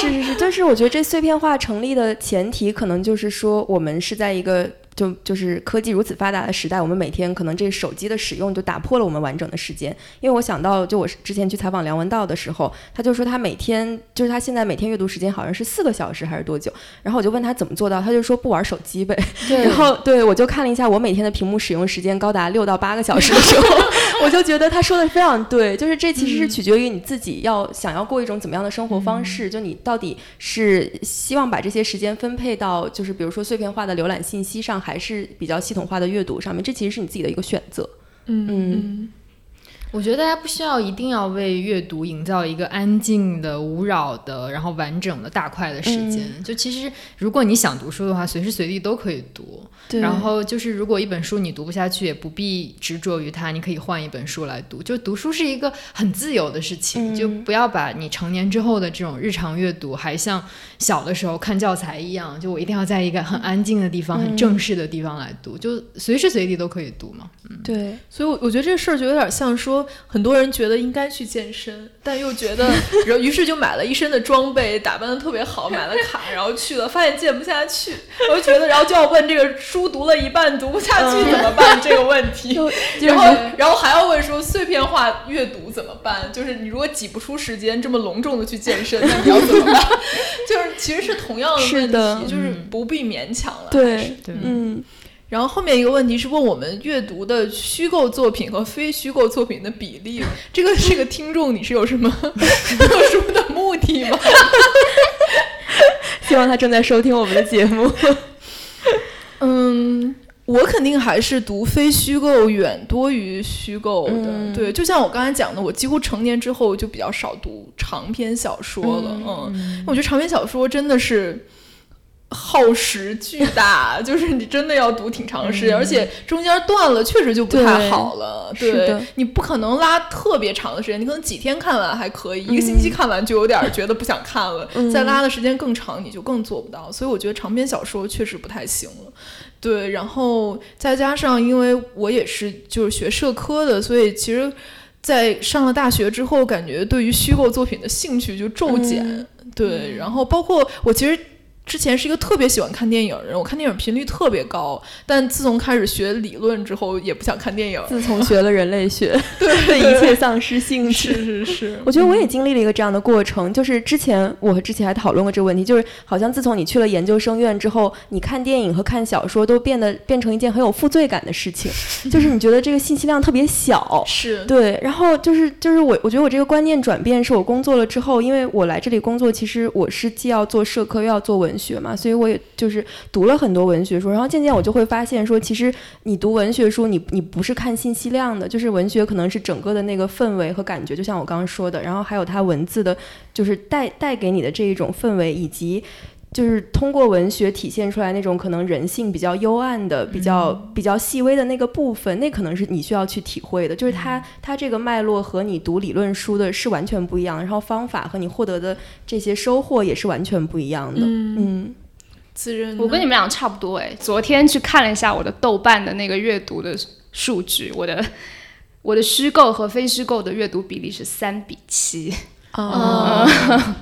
是 是是，但是我觉得这碎片化成立的前提，可能就是说我们是在一个就就是科技如此发达的时代，我们每天可能这手机的使用就打破了我们完整的时间。因为我想到，就我之前去采访梁文道的时候，他就说他每天就是他现在每天阅读时间好像是四个小时还是多久，然后我就问他怎么做到，他就说不玩手机呗。然后对我就看了一下我每天的屏幕使用时间高达六到八个小时的时候，我就觉得他说的非常对，就是这其实是取决于你自己要想要过一种怎么样的生活方式，就你到底是希望把这些时间分配到就是比如说碎片化的浏览信息上，还是比较系统化的阅读上面，这其实是你自己的一个选择。嗯嗯我觉得大家不需要一定要为阅读营造一个安静的、无扰的，然后完整的大块的时间。就其实，如果你想读书的话，随时随地都可以读。对。然后就是，如果一本书你读不下去，也不必执着于它，你可以换一本书来读。就读书是一个很自由的事情，嗯。就不要把你成年之后的这种日常阅读，还像小的时候看教材一样，就我一定要在一个很安静的地方、很正式的地方来读，就随时随地都可以读嘛。嗯。对，所以我，我觉得这事儿就有点像说，很多人觉得应该去健身，但又觉得，然后于是就买了一身的装备，打扮的特别好，买了卡，然后去了，发现健不下去，我就觉得，然后就要问这个书读了一半读不下去怎么办这个问题。就 然后，然后还要问说碎片化阅读怎么办？就是你如果挤不出时间这么隆重的去健身，那你要怎么办？就是其实是同样的问是的题，就是不必勉强了。对，对嗯然后后面一个问题是问我们阅读的虚构作品和非虚构作品的比例。这个这个听众你是有什么特殊的目的吗？希望他正在收听我们的节目。肯定还是读非虚构远多于虚构的。嗯对，就像我刚才讲的，我几乎成年之后就比较少读长篇小说了。嗯，我觉得长篇小说真的是。耗时巨大，就是你真的要读挺长时间，而且中间断了，确实就不太好了。对你不可能拉特别长的时间，你可能几天看完还可以，一个星期看完就有点儿觉得不想看了，嗯再拉的时间更长，你就更做不到。所以我觉得长篇小说确实不太行了。对，然后再加上因为我也是就是学社科的，所以其实，在上了大学之后，感觉对于虚构作品的兴趣就骤减。嗯对，然后包括我其实之前是一个特别喜欢看电影的人，我看电影频率特别高，但自从开始学理论之后，也不想看电影。自从学了人类学 对一切丧失兴趣。是是是，我觉得我也经历了一个这样的过程，就是之前我和之前还讨论过这个问题，就是好像自从你去了研究生院之后，你看电影和看小说都变得变成一件很有负罪感的事情，就是你觉得这个信息量特别小。是对，然后就是就是我我觉得我这个观念转变是我工作了之后，因为我来这里工作，其实我是既要做社科又要做文学嘛，所以我也就是读了很多文学书，然后渐渐我就会发现说，其实你读文学书，你你不是看信息量的，就是文学可能是整个的那个氛围和感觉，就像我刚刚说的，然后还有它文字的，就是带带给你的这一种氛围，以及就是通过文学体现出来那种可能人性比较幽暗的、比较比较细微的那个部分，那可能是你需要去体会的，就是它它这个脉络和你读理论书的是完全不一样，然后方法和你获得的这些收获也是完全不一样的，嗯。自认我跟你们俩差不多哎，昨天去看了一下我的豆瓣的那个阅读的数据，我的我的虚构和非虚构的阅读比例是三比七。哦，嗯，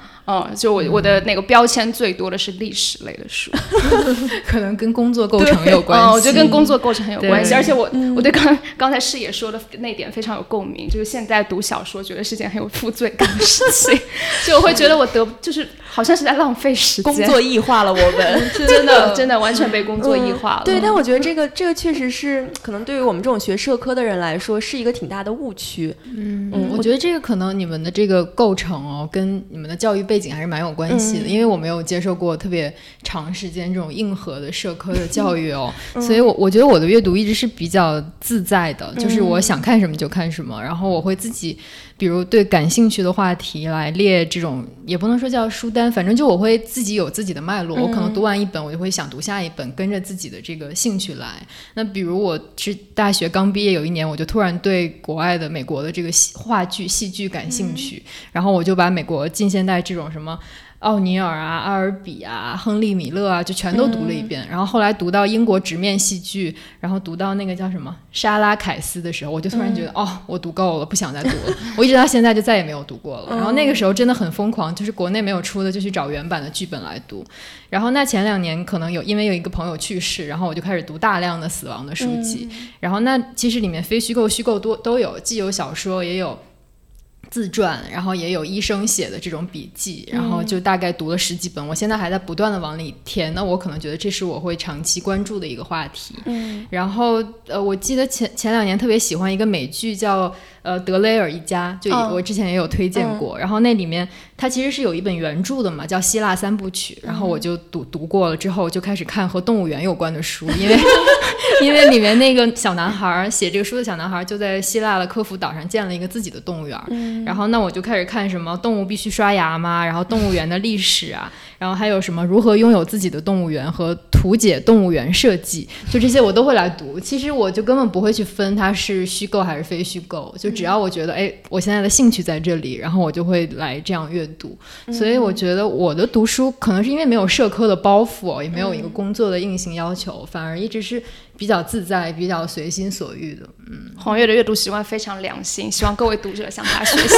就我我的那个标签最多的是历史类的书，可能跟工作构成有关系。嗯，我觉得跟工作构成很有关系，而且我我对刚刚才视野说的那点非常有共鸣，就是现在读小说觉得是件很有负罪感的事情，就我会觉得我得就是好像是在浪费时间，工作异化了我们。真的真的完全被工作异化了。对，但我觉得这个这个确实是可能对于我们这种学社科的人来说是一个挺大的误区。嗯，我觉得这个可能你们的这个构成哦，跟你们的教育背景还是蛮有关系的，因为我没有接受过特别长时间这种硬核的社科的教育哦，所以我我觉得我的阅读一直是比较自在的，就是我想看什么就看什么，然后我会自己。比如对感兴趣的话题来列这种，也不能说叫书单，反正就我会自己有自己的脉络。我可能读完一本，我就会想读下一本，跟着自己的这个兴趣来。那比如我是大学刚毕业有一年，我就突然对国外的美国的这个戏话剧、戏剧感兴趣，然后我就把美国近现代这种什么。奥尼尔啊，阿尔比啊，亨利米勒啊，就全都读了一遍。然后后来读到英国直面戏剧，然后读到那个叫什么莎拉凯斯的时候，我就突然觉得，哦，我读够了，不想再读了。我一直到现在就再也没有读过了。然后那个时候真的很疯狂，就是国内没有出的就去找原版的剧本来读。然后那前两年可能有因为有一个朋友去世，然后我就开始读大量的死亡的书籍。然后那其实里面非虚构、虚构多都有，既有小说也有。自传，然后也有医生写的这种笔记，然后就大概读了十几本，我现在还在不断的往里填。那我可能觉得这是我会长期关注的一个话题。嗯，然后呃，我记得前前两年特别喜欢一个美剧叫呃《德雷尔一家》，就哦我之前也有推荐过。然后那里面它其实是有一本原著的嘛，叫《希腊三部曲》，然后我就读读过了之后，就开始看和动物园有关的书，因为 因为里面那个小男孩儿写这个书的小男孩儿就在希腊的科孚岛上建了一个自己的动物园儿。然后那我就开始看什么动物必须刷牙吗？然后动物园的历史啊，然后还有什么如何拥有自己的动物园和图解动物园设计，就这些我都会来读。其实我就根本不会去分它是虚构还是非虚构，就只要我觉得哎，我现在的兴趣在这里，然后我就会来这样阅读。所以我觉得我的读书可能是因为没有社科的包袱哦，也没有一个工作的硬性要求，反而一直是比较自在、比较随心所欲的。嗯黄月的阅读习惯非常良心，希望各位读者向他学习。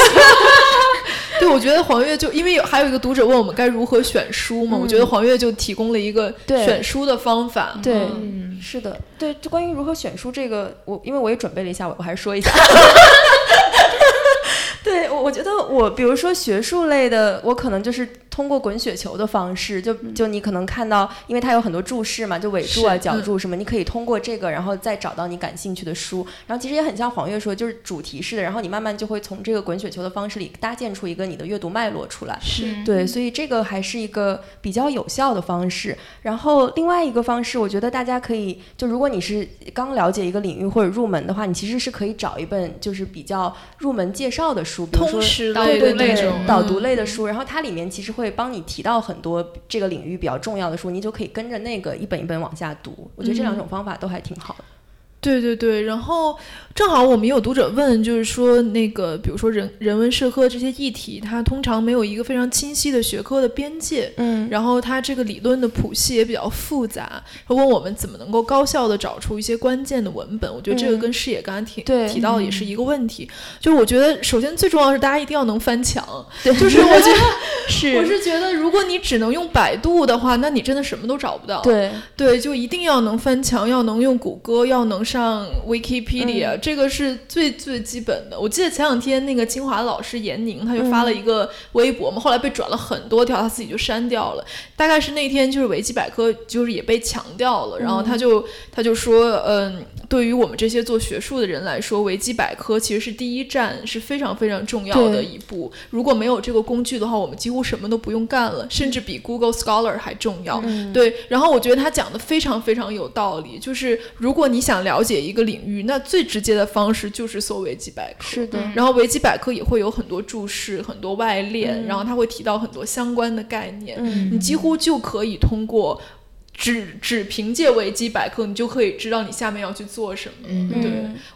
对，我觉得黄月就因为有还有一个读者问我们该如何选书嘛，我觉得黄月就提供了一个选书的方法。对嗯是的，对，就关于如何选书这个，我因为我也准备了一下，我我还是说一下。对，我我觉得我比如说学术类的，我可能就是通过滚雪球的方式，就就你可能看到，因为它有很多注释嘛，就尾注啊、是脚注什么，你可以通过这个，然后再找到你感兴趣的书。然后其实也很像黄月说，就是主题式的，然后你慢慢就会从这个滚雪球的方式里搭建出一个你的阅读脉络出来。是对，所以这个还是一个比较有效的方式。然后另外一个方式，我觉得大家可以，就如果你是刚了解一个领域或者入门的话，你其实是可以找一本就是比较入门介绍的书，比如说通识对类对对的导读嗯类的书，然后它里面其实会帮你提到很多这个领域比较重要的书，你就可以跟着那个一本一本往下读。我觉得这两种方法都还挺好的。对对对，然后。正好我们有读者问，就是说那个，比如说人人文社科这些议题，它通常没有一个非常清晰的学科的边界，嗯，然后它这个理论的谱系也比较复杂，问我们怎么能够高效的找出一些关键的文本？我觉得这个跟视野刚刚提提到的也是一个问题。就是我觉得首先最重要是大家一定要能翻墙，就是我觉得 是，我是觉得如果你只能用百度的话，那你真的什么都找不到。对对，就一定要能翻墙，要能用谷歌，要能上 Wikipedia。这个是最最基本的。我记得前两天那个清华老师严宁，他就发了一个微博嘛，后来被转了很多条，他自己就删掉了。大概是那天就是维基百科就是也被强调了，然后他就他就说，嗯，对于我们这些做学术的人来说，维基百科其实是第一站，是非常非常重要的一步。如果没有这个工具的话，我们几乎什么都不用干了，甚至比 Google Scholar 还重要。对，然后我觉得他讲的非常非常有道理，就是如果你想了解一个领域，那最直接的方式就是搜维基百科，是的。然后维基百科也会有很多注释、很多外链，然后他会提到很多相关的概念，你几乎就可以通过只只凭借维基百科，你就可以知道你下面要去做什么。对，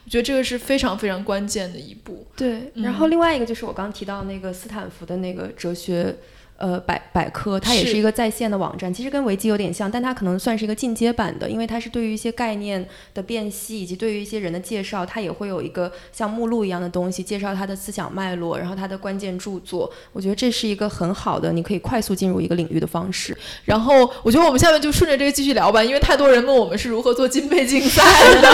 我觉得这个是非常非常关键的一步。对，然后另外一个就是我刚提到那个斯坦福的那个哲学。呃，百百科它也是一个在线的网站，其实跟维基有点像，但它可能算是一个进阶版的，因为它是对于一些概念的辨析以及对于一些人的介绍，它也会有一个像目录一样的东西，介绍他的思想脉络，然后他的关键著作。我觉得这是一个很好的，你可以快速进入一个领域的方式。然后我觉得我们下面就顺着这个继续聊吧，因为太多人问我们是如何做金杯竞赛的。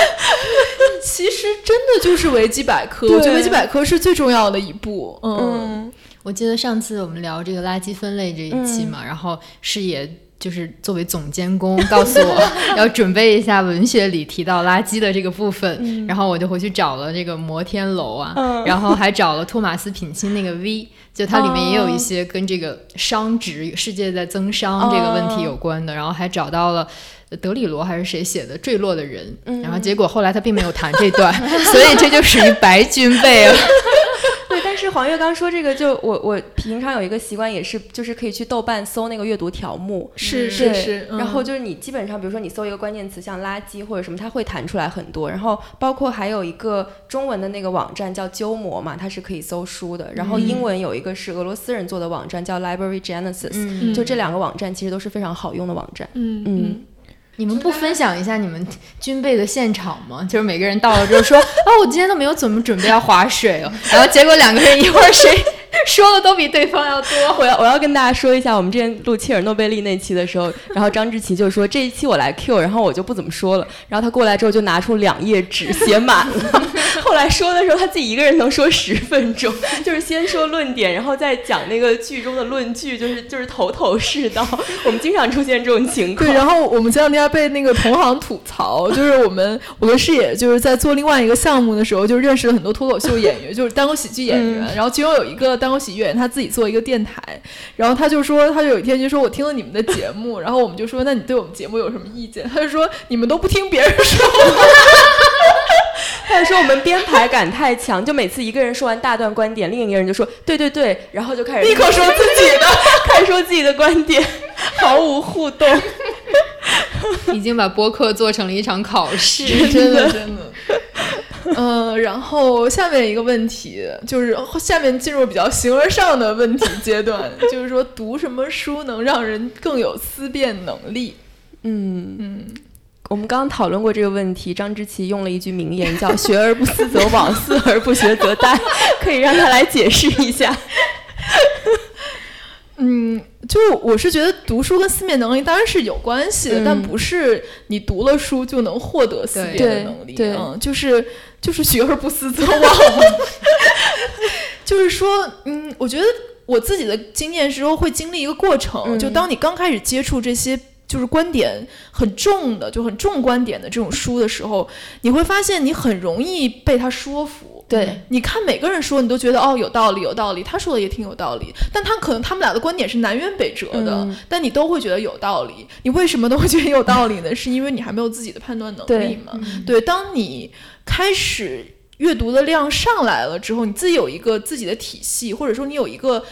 其实真的就是维基百科，我觉得维基百科是最重要的一步。嗯。我记得上次我们聊这个垃圾分类这一期嘛，然后视野就是作为总监工告诉我 要准备一下文学里提到垃圾的这个部分，然后我就回去找了这个摩天楼啊，然后还找了托马斯品清那个 V，就它里面也有一些跟这个商值世界在增商这个问题有关的，然后还找到了德里罗还是谁写的《坠落的人》，然后结果后来他并没有谈这段，所以这就属于白军备了。是黄月刚说这个，就我我平常有一个习惯，也是就是可以去豆瓣搜那个阅读条目，是是是，然后就是你基本上，比如说你搜一个关键词，像垃圾或者什么，它会弹出来很多。然后包括还有一个中文的那个网站叫鸠摩嘛，它是可以搜书的。然后英文有一个是俄罗斯人做的网站叫 Library Genesis，就这两个网站其实都是非常好用的网站。嗯嗯。你们不分享一下你们军备的现场吗？就是每个人到了之后说：“啊，我今天都没有怎么准备要划水哦。”然后结果两个人一会儿谁？说的都比对方要多。我要我要跟大家说一下，我们之前录切尔诺贝利那期的时候，然后张志奇就说这一期我来 Q，然后我就不怎么说了。然后他过来之后就拿出两页纸写满了。后来说的时候，他自己一个人能说十分钟，就是先说论点，然后再讲那个剧中的论据，就是就是头头是道。我们经常出现这种情况。对，然后我们前两天被那个同行吐槽，就是我们我跟视野就是在做另外一个项目的时候，就认识了很多脱口秀演员，就是单口喜剧演员。然后其中有一个单口。喜悦，他自己做一个电台，然后他就说，他就有一天就说，我听了你们的节目，然后我们就说，那你对我们节目有什么意见？他就说，你们都不听别人说，他就说我们编排感太强，就每次一个人说完大段观点，另一个人就说对对对，然后就开始立刻说自己的，开始说自己的观点，毫无互动，已经把播客做成了一场考试，真的真的。嗯，然后下面一个问题就是，下面进入比较形而上的问题阶段，就是说读什么书能让人更有思辨能力？嗯嗯，我们刚刚讨论过这个问题，张之奇用了一句名言，叫“学而不思则罔，思而不学则殆”，可以让他来解释一下。嗯，就我是觉得读书跟思辨能力当然是有关系的，但不是你读了书就能获得思辨的能力。嗯，就是就是学而不思则罔。就是说，嗯，我觉得我自己的经验是说会经历一个过程，就当你刚开始接触这些就是观点很重的、就很重观点的这种书的时候，你会发现你很容易被他说服。对，你看每个人说，你都觉得哦有道理，有道理。他说的也挺有道理，但他可能他们俩的观点是南辕北辙的，但你都会觉得有道理。你为什么都会觉得有道理呢？是因为你还没有自己的判断能力嘛？对，当你开始阅读的量上来了之后，你自己有一个自己的体系，或者说你有一个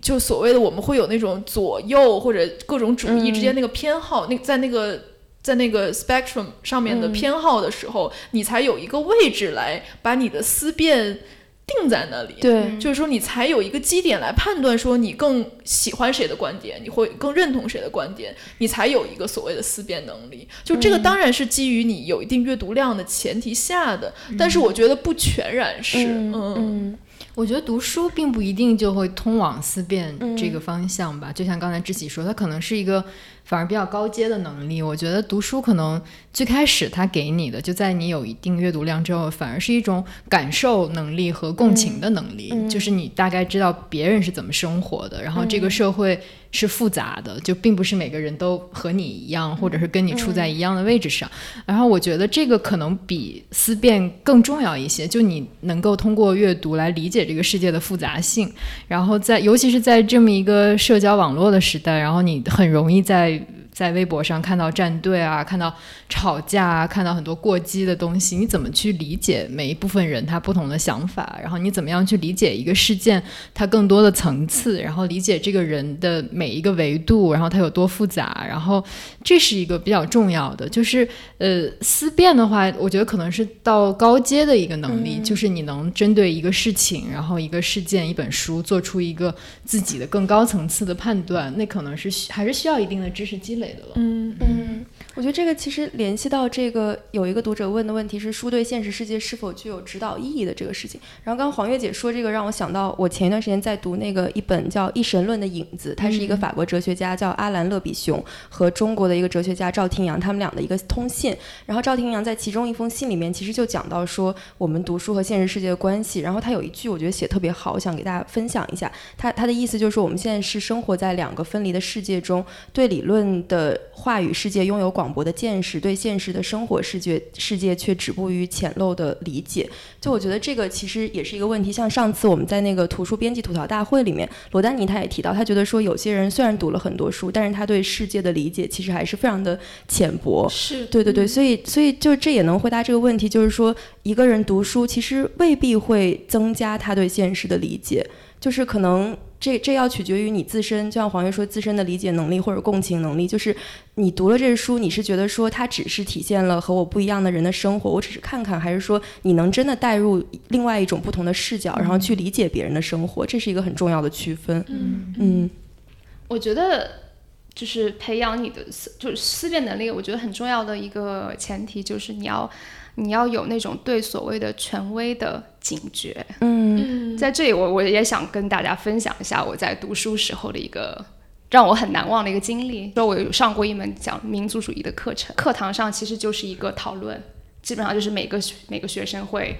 就所谓的我们会有那种左右或者各种主义之间那个偏好，那在那个。在那个 spectrum 上面的偏好的时候，你才有一个位置来把你的思辨定在那里。对，就是说你才有一个基点来判断说你更喜欢谁的观点，你会更认同谁的观点，你才有一个所谓的思辨能力。就这个当然是基于你有一定阅读量的前提下的，但是我觉得不全然是。嗯，我觉得读书并不一定就会通往思辨这个方向吧。就像刚才知喜说，它可能是一个。反而比较高阶的能力，我觉得读书可能最开始他给你的，就在你有一定阅读量之后，反而是一种感受能力和共情的能力，就是你大概知道别人是怎么生活的，然后这个社会。是复杂的，就并不是每个人都和你一样，或者是跟你处在一样的位置上。然后我觉得这个可能比思辨更重要一些，就你能够通过阅读来理解这个世界的复杂性。然后在，尤其是在这么一个社交网络的时代，然后你很容易在。在微博上看到站队啊，看到吵架啊，看到很多过激的东西，你怎么去理解每一部分人他不同的想法？然后你怎么样去理解一个事件它更多的层次？然后理解这个人的每一个维度，然后它有多复杂？然后这是一个比较重要的，就是呃思辨的话，我觉得可能是到高阶的一个能力，就是你能针对一个事情，然后一个事件、一本书，做出一个自己的更高层次的判断，那可能是还是需要一定的知识积累。嗯嗯，我觉得这个其实联系到这个有一个读者问的问题是书对现实世界是否具有指导意义的这个事情。然后刚刚黄月姐说这个让我想到，我前一段时间在读那个一本叫《一神论的影子》，它是一个法国哲学家叫阿兰·勒比雄和中国的一个哲学家赵廷阳他们俩的一个通信。然后赵廷阳在其中一封信里面其实就讲到说我们读书和现实世界的关系。然后他有一句我觉得写特别好，我想给大家分享一下。他他的意思就是说我们现在是生活在两个分离的世界中，对理论的。的话语世界拥有广博的见识，对现实的生活世界世界却止步于浅陋的理解。就我觉得这个其实也是一个问题。像上次我们在那个图书编辑吐槽大会里面，罗丹尼他也提到，他觉得说有些人虽然读了很多书，但是他对世界的理解其实还是非常的浅薄。是对对对，所以所以就这也能回答这个问题，就是说一个人读书其实未必会增加他对现实的理解，就是可能。这这要取决于你自身，就像黄月说，自身的理解能力或者共情能力。就是你读了这个书，你是觉得说它只是体现了和我不一样的人的生活，我只是看看，还是说你能真的带入另外一种不同的视角，然后去理解别人的生活？这是一个很重要的区分。嗯嗯，我觉得就是培养你的思就是思辨能力，我觉得很重要的一个前提就是你要。你要有那种对所谓的权威的警觉。嗯，在这里我我也想跟大家分享一下我在读书时候的一个让我很难忘的一个经历。说我有上过一门讲民族主义的课程，课堂上其实就是一个讨论，基本上就是每个每个学生会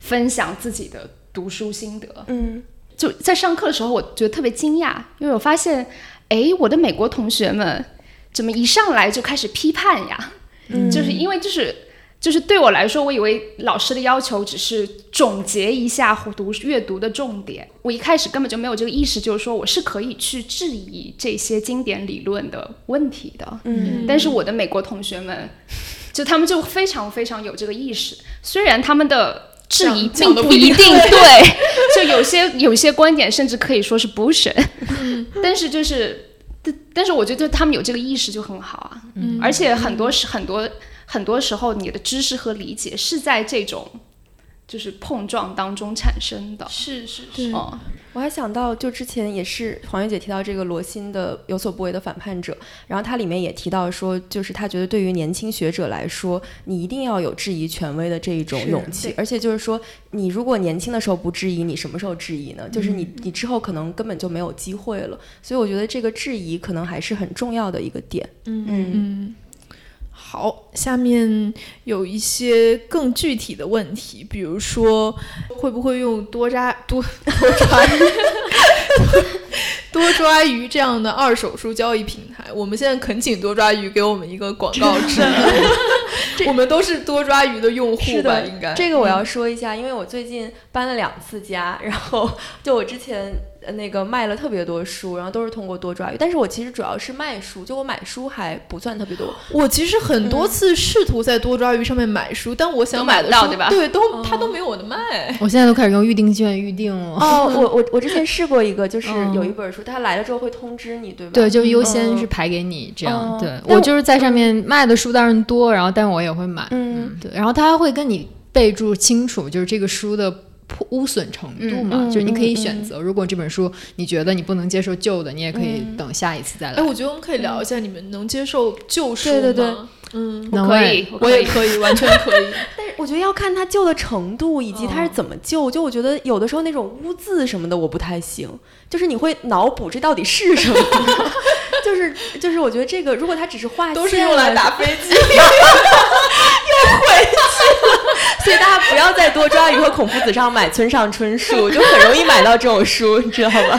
分享自己的读书心得。嗯，就在上课的时候，我觉得特别惊讶，因为我发现，哎，我的美国同学们怎么一上来就开始批判呀？嗯，就是因为就是。就是对我来说，我以为老师的要求只是总结一下读阅读的重点。我一开始根本就没有这个意识，就是说我是可以去质疑这些经典理论的问题的。嗯，但是我的美国同学们，就他们就非常非常有这个意识。虽然他们的质疑并不一定对，就有些有些观点甚至可以说是 bullshit，但是就是，但但是我觉得他们有这个意识就很好啊。嗯，而且很多是很多。很多时候，你的知识和理解是在这种就是碰撞当中产生的。是是是。哦，我还想到，就之前也是黄月姐提到这个罗新的《有所不为的反叛者》，然后它里面也提到说，就是他觉得对于年轻学者来说，你一定要有质疑权威的这一种勇气，而且就是说，你如果年轻的时候不质疑，你什么时候质疑呢？就是你你之后可能根本就没有机会了。所以我觉得这个质疑可能还是很重要的一个点。嗯嗯。好，下面有一些更具体的问题，比如说会不会用多抓 多多抓鱼 多抓鱼这样的二手书交易平台？我们现在恳请多抓鱼给我们一个广告词。我们都是多抓鱼的用户吧？应该这个我要说一下，因为我最近搬了两次家，然后就我之前呃那个卖了特别多书，然后都是通过多抓鱼。但是我其实主要是卖书，就我买书还不算特别多。我其实很多次试图在多抓鱼上面买书，但我想买的书都买不到对吧对，都它都没有我的卖。我现在都开始用预定券预定了。哦，我 我我之前试过一个，就是嗯有一本书，它来了之后会通知你，对吧？对，就优先嗯是排给你这样。对我我就是在上面卖的书当然多，然后但我也会买。嗯对，然后他会跟你备注清楚，就是这个书的破污损程度嘛，就是你可以嗯选择，如果这本书你觉得你不能接受旧的，你也可以嗯等下一次再来。哎，我觉得我们可以聊一下，你们能接受旧书吗？对对对嗯，能可以，我也可以，完全可以。但是我觉得要看它旧的程度，以及它是怎么旧。就我觉得有的时候那种污渍什么的我不太行，就是你会脑补这到底是什么。就 是就是，我觉得这个如果它只是画线，都是用来打飞机。所以大家不要在多抓鱼和孔夫子上买村上春树，就很容易买到这种书，你知道吗？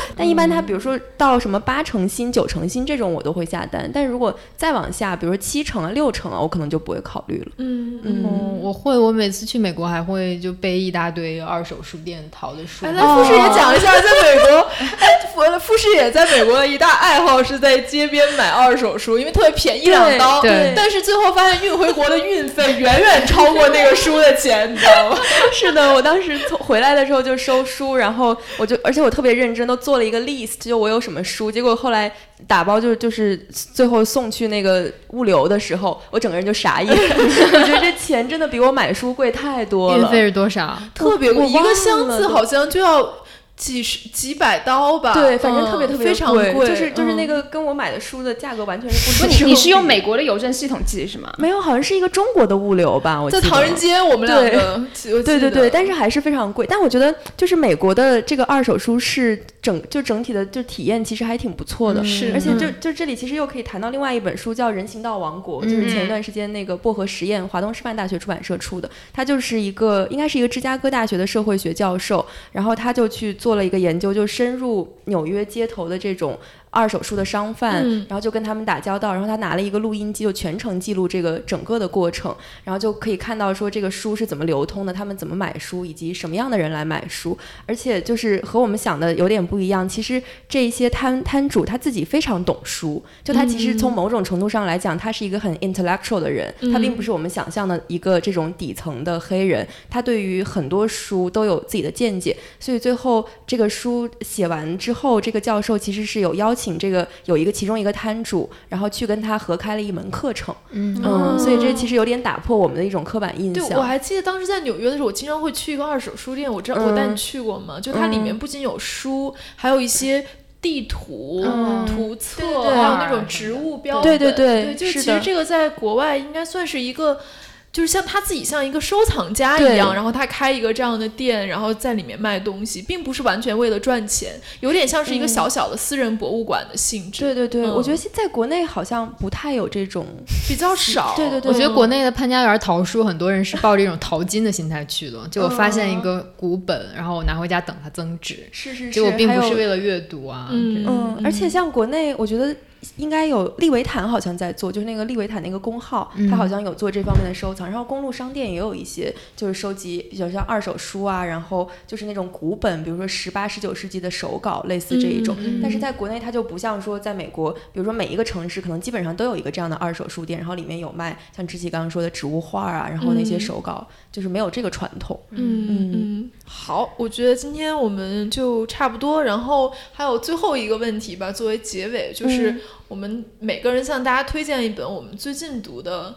但一般它比如说到什么八成新、九成新这种我都会下单，但是如果再往下，比如说七成啊、六成啊，我可能就不会考虑了。嗯嗯嗯，我会，我每次去美国还会就背一大堆二手书店淘的书。哎，来富士也讲一下，在美国，哎，富富士也在美国的一大爱好是在街边买二手书，因为特别便宜，一两刀。对但是最后发现运回国的运费远远超过那个书的钱，你知道吗？是的，我当时从回来的时候就收书，然后我就，而且我特别认真，都做了一个 list，就我有什么书。结果后来打包就就是最后送去那个物流的时候，我整个人就傻眼，我觉得这钱真的比我买书贵太多了。运费是多少？特别贵，一个箱子好像就要几十几百刀吧？对，反正特别嗯特别非常贵，就是就是那嗯。个跟我买的书的价格完全是不，不成你你是用 美国的邮政系统寄是吗？没有，好像是一个中国的物流吧，我在记得唐人街，我们两对个，对对对对，但是还是非常贵。但我觉得就是美国的这个二手书是整就整体的就体验其实还挺不错的，嗯是而且就嗯就这里其实又可以谈到另外一本书叫《人行道王国》，就是前一段时间那个薄荷实验华东师范大学出版社出的，他就是一个应该是一个芝加哥大学的社会学教授，然后他就去做了一个研究，就深入纽约街头的这种。二手书的商贩，嗯。然后就跟他们打交道，然后他拿了一个录音机，就全程记录这个整个的过程，然后就可以看到说这个书是怎么流通的，他们怎么买书，以及什么样的人来买书，而且就是和我们想的有点不一样。其实这一些摊摊主他自己非常懂书，就他其实从某种程度上来讲，他是一个很 intellectual 的人，他并不是我们想象的一个这种底层的黑人，他对于很多书都有自己的见解，所以最后这个书写完之后，这个教授其实是有邀请这个有一个其中一个摊主，然后去跟他合开了一门课程，嗯嗯，所以这其实有点打破我们的一种刻板印对，象。我还记得当时在纽约的时候，我经常会去一个二手书店。我知道、我带你去过吗？就它里面不仅有书，还有一些地图、嗯图册，还有那种植物标本。对对对对，就是其实这个在国外应该算是一个。就是像他自己像一个收藏家一样，然后他开一个这样的店，然后在里面卖东西，并不是完全为了赚钱，有点像是一个嗯小小的私人博物馆的性质。对对对，嗯我觉得现在国内好像不太有这种，比较少。对对对我觉得嗯国内的潘家园淘书，很多人是抱着一种淘金的心态去的。就我发现一个古本，然后我拿回家等它增值，是是结果并不是为了阅读啊。嗯嗯，而且像国内，我觉得应该有利维坦好像在做，就是那个利维坦那个公号，嗯它好像有做这方面的收藏。然后公路商店也有一些，就是收集，比较像二手书啊，然后就是那种古本，比如说十八、十九世纪的手稿，类似这一种。嗯但是在国内，它就不像说在美国，比如说每一个城市可能基本上都有一个这样的二手书店，然后里面有卖像知琪刚刚说的植物画啊，然后那些嗯手稿，就是没有这个传统。嗯嗯嗯，好，我觉得今天我们就差不多，然后还有最后一个问题吧，作为结尾，就是嗯我们每个人向大家推荐一本我们最近读的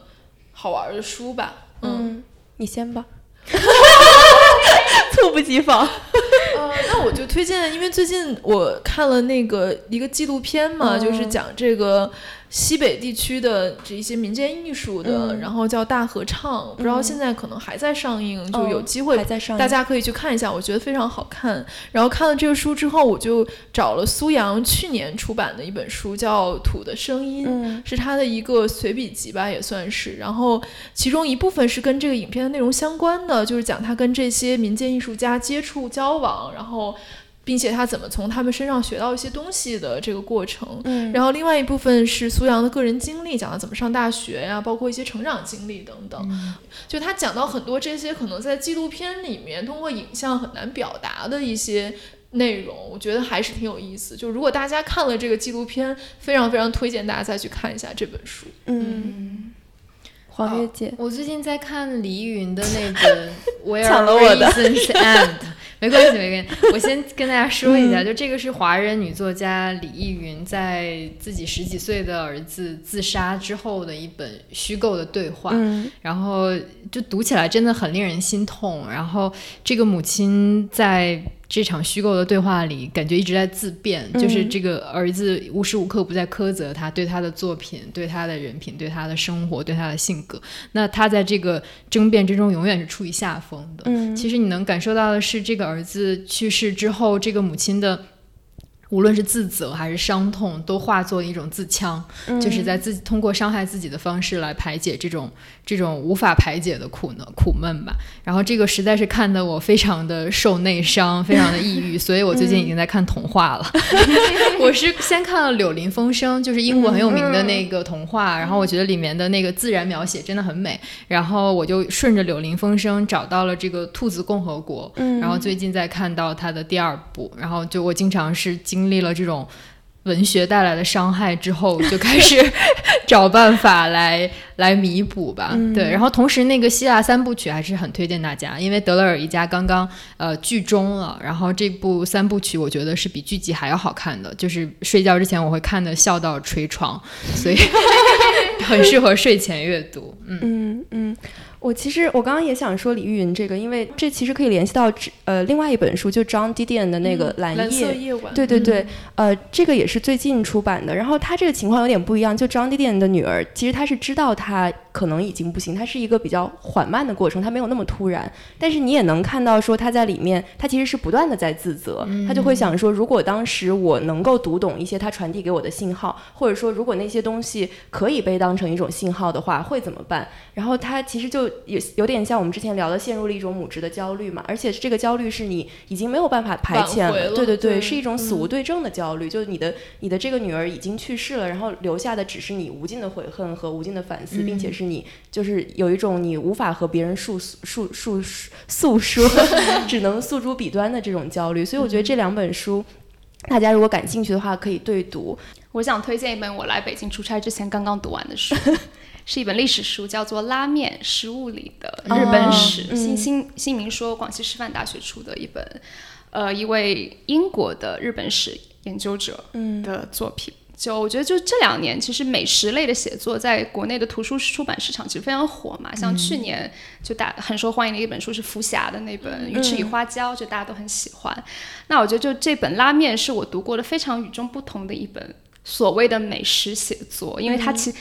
好玩的书吧。嗯，嗯，你先吧。猝不及防。呃，那我就推荐，因为最近我看了那个一个纪录片嘛，嗯就是讲这个西北地区的这一些民间艺术的，嗯然后叫大合唱，不知道嗯现在可能还在上映，就哦有机会大家可以去看一下，我觉得非常好看。然后看了这个书之后，我就找了苏阳去年出版的一本书，叫《土的声音》。嗯是他的一个随笔集吧，也算是。然后其中一部分是跟这个影片的内容相关的，就是讲他跟这些民间艺术家接触交往，然后并且他怎么从他们身上学到一些东西的这个过程。嗯，然后另外一部分是苏阳的个人经历，讲了怎么上大学呀、包括一些成长经历等等。就他讲到很多这些可能在纪录片里面通过影像很难表达的一些内容，我觉得还是挺有意思。就如果大家看了这个纪录片，非常非常推荐大家再去看一下这本书。嗯，黄月姐，我最近在看李云的那本《抢了我的 Reasons and》。没关系，没关系。我先跟大家说一下，就这个是华人女作家李逸云在自己十几岁的儿子自杀之后的一本虚构的对话，然后就读起来真的很令人心痛。然后这个母亲在。这场虚构的对话里，感觉一直在自辩，就是这个儿子无时无刻不在苛责他，对他的作品、对他的人品、对他的生活、对他的性格。那他在这个争辩之中，永远是处于下风的。嗯，其实你能感受到的是，这个儿子去世之后，这个母亲的。无论是自责还是伤痛，都化作一种自戕，就是在自己通过伤害自己的方式来排解这种这种无法排解的苦呢苦闷吧。然后这个实在是看得我非常的受内伤，非常的抑郁，所以我最近已经在看童话了。我是先看了《柳林风声》，就是英国很有名的那个童话，然后我觉得里面的那个自然描写真的很美，然后我就顺着《柳林风声》找到了这个《兔子共和国》，然后最近在看到它的第二部，然后就我经常是。经历了这种文学带来的伤害之后，就开始找办法来来弥补吧。对，然后同时那个希腊三部曲还是很推荐大家，因为德勒尔一家刚刚呃剧终了，然后这部三部曲我觉得是比剧集还要好看的，就是睡觉之前我会看的笑到捶床，所以 很适合睡前阅读。嗯嗯嗯。我其实我刚刚也想说李玉云这个，因为这其实可以联系到呃另外一本书，就 John Didion 的那个《蓝夜》。对对对，呃，这个也是最近出版的。然后他这个情况有点不一样，就 John Didion 的女儿，其实她是知道他可能已经不行，它是一个比较缓慢的过程，它没有那么突然。但是你也能看到说他在里面，他其实是不断的在自责，他就会想说，如果当时我能够读懂一些他传递给我的信号，或者说如果那些东西可以被当成一种信号的话，会怎么办？然后他其实就。有有点像我们之前聊的，陷入了一种母职的焦虑嘛，而且这个焦虑是你已经没有办法排遣了，对对对，是一种死无对证的焦虑，就是你的你的这个女儿已经去世了，然后留下的只是你无尽的悔恨和无尽的反思，并且是你就是有一种你无法和别人诉诉诉诉说，只能诉诸笔端的这种焦虑，所以我觉得这两本书，大家如果感兴趣的话可以对读。我想推荐一本我来北京出差之前刚刚读完的书。是一本历史书，叫做《拉面食物里的日本史》，新新新民说广西师范大学出的一本，呃，一位英国的日本史研究者的作品。就我觉得，就这两年，其实美食类的写作在国内的图书出版市场其实非常火嘛。像去年就大很受欢迎的一本书是福霞的那本《鱼翅与花椒》，就大家都很喜欢。那我觉得，就这本《拉面》是我读过的非常与众不同的一本所谓的美食写作，因为它其。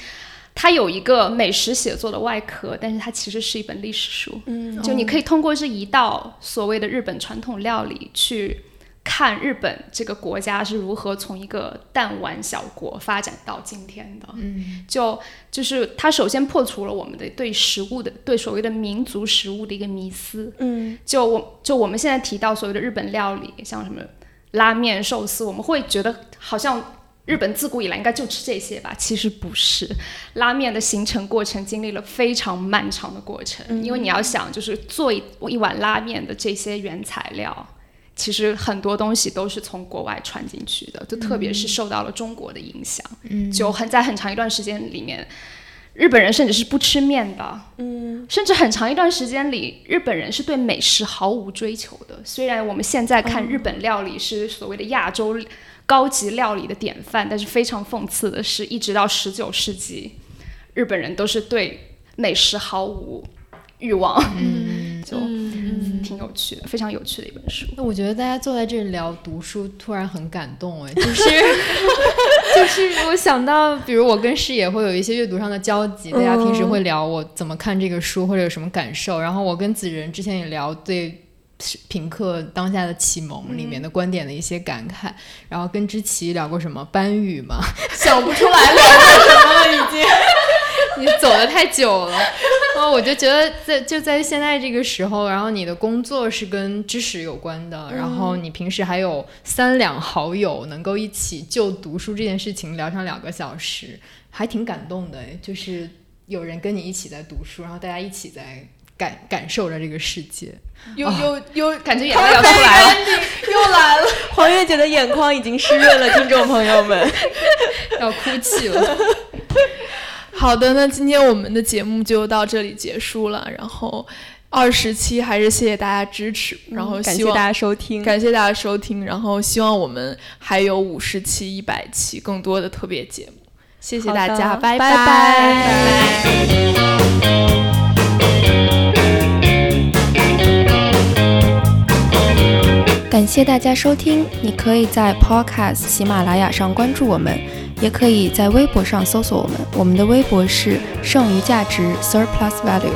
它有一个美食写作的外壳，但是它其实是一本历史书。嗯，就你可以通过这一道所谓的日本传统料理去看日本这个国家是如何从一个弹丸小国发展到今天的。嗯，就就是它首先破除了我们的对食物的对所谓的民族食物的一个迷思。嗯，就我就我们现在提到所谓的日本料理，像什么拉面、寿司，我们会觉得好像。日本自古以来应该就吃这些吧？其实不是，拉面的形成过程经历了非常漫长的过程。因为你要想，就是做一一碗拉面的这些原材料，其实很多东西都是从国外传进去的，就特别是受到了中国的影响。嗯，就很在很长一段时间里面，日本人甚至是不吃面的。嗯，甚至很长一段时间里，日本人是对美食毫无追求的。虽然我们现在看日本料理是所谓的亚洲。高级料理的典范，但是非常讽刺的是，一直到十九世纪，日本人都是对美食毫无欲望，嗯，就挺有趣，非常有趣的一本书。那我觉得大家坐在这里聊读书，突然很感动哎，就是 就是我想到，比如我跟师野会有一些阅读上的交集，大家平时会聊我怎么看这个书或者有什么感受，然后我跟子仁之前也聊对。平克当下的启蒙里面的观点的一些感慨，然后跟知奇聊过什么班宇吗？想不出来聊过什么了，已经。你走的太久了，然后我就觉得在就在现在这个时候，然后你的工作是跟知识有关的，然后你平时还有三两好友能够一起就读书这件事情聊上两个小时，还挺感动的。就是有人跟你一起在读书，然后大家一起在。感感受着这个世界，又又又感觉眼泪要出来了，又来了，黄月姐的眼眶已经湿润了，听众朋友们 要哭泣了。好的，那今天我们的节目就到这里结束了。然后二十期还是谢谢大家支持，然后希望感谢大家收听，感谢大家收听，然后希望我们还有五十期、一百期更多的特别节目。谢谢大家，拜拜拜。感谢大家收听，你可以在 Podcast 喜马拉雅上关注我们，也可以在微博上搜索我们，我们的微博是剩余价值 Surplus Value。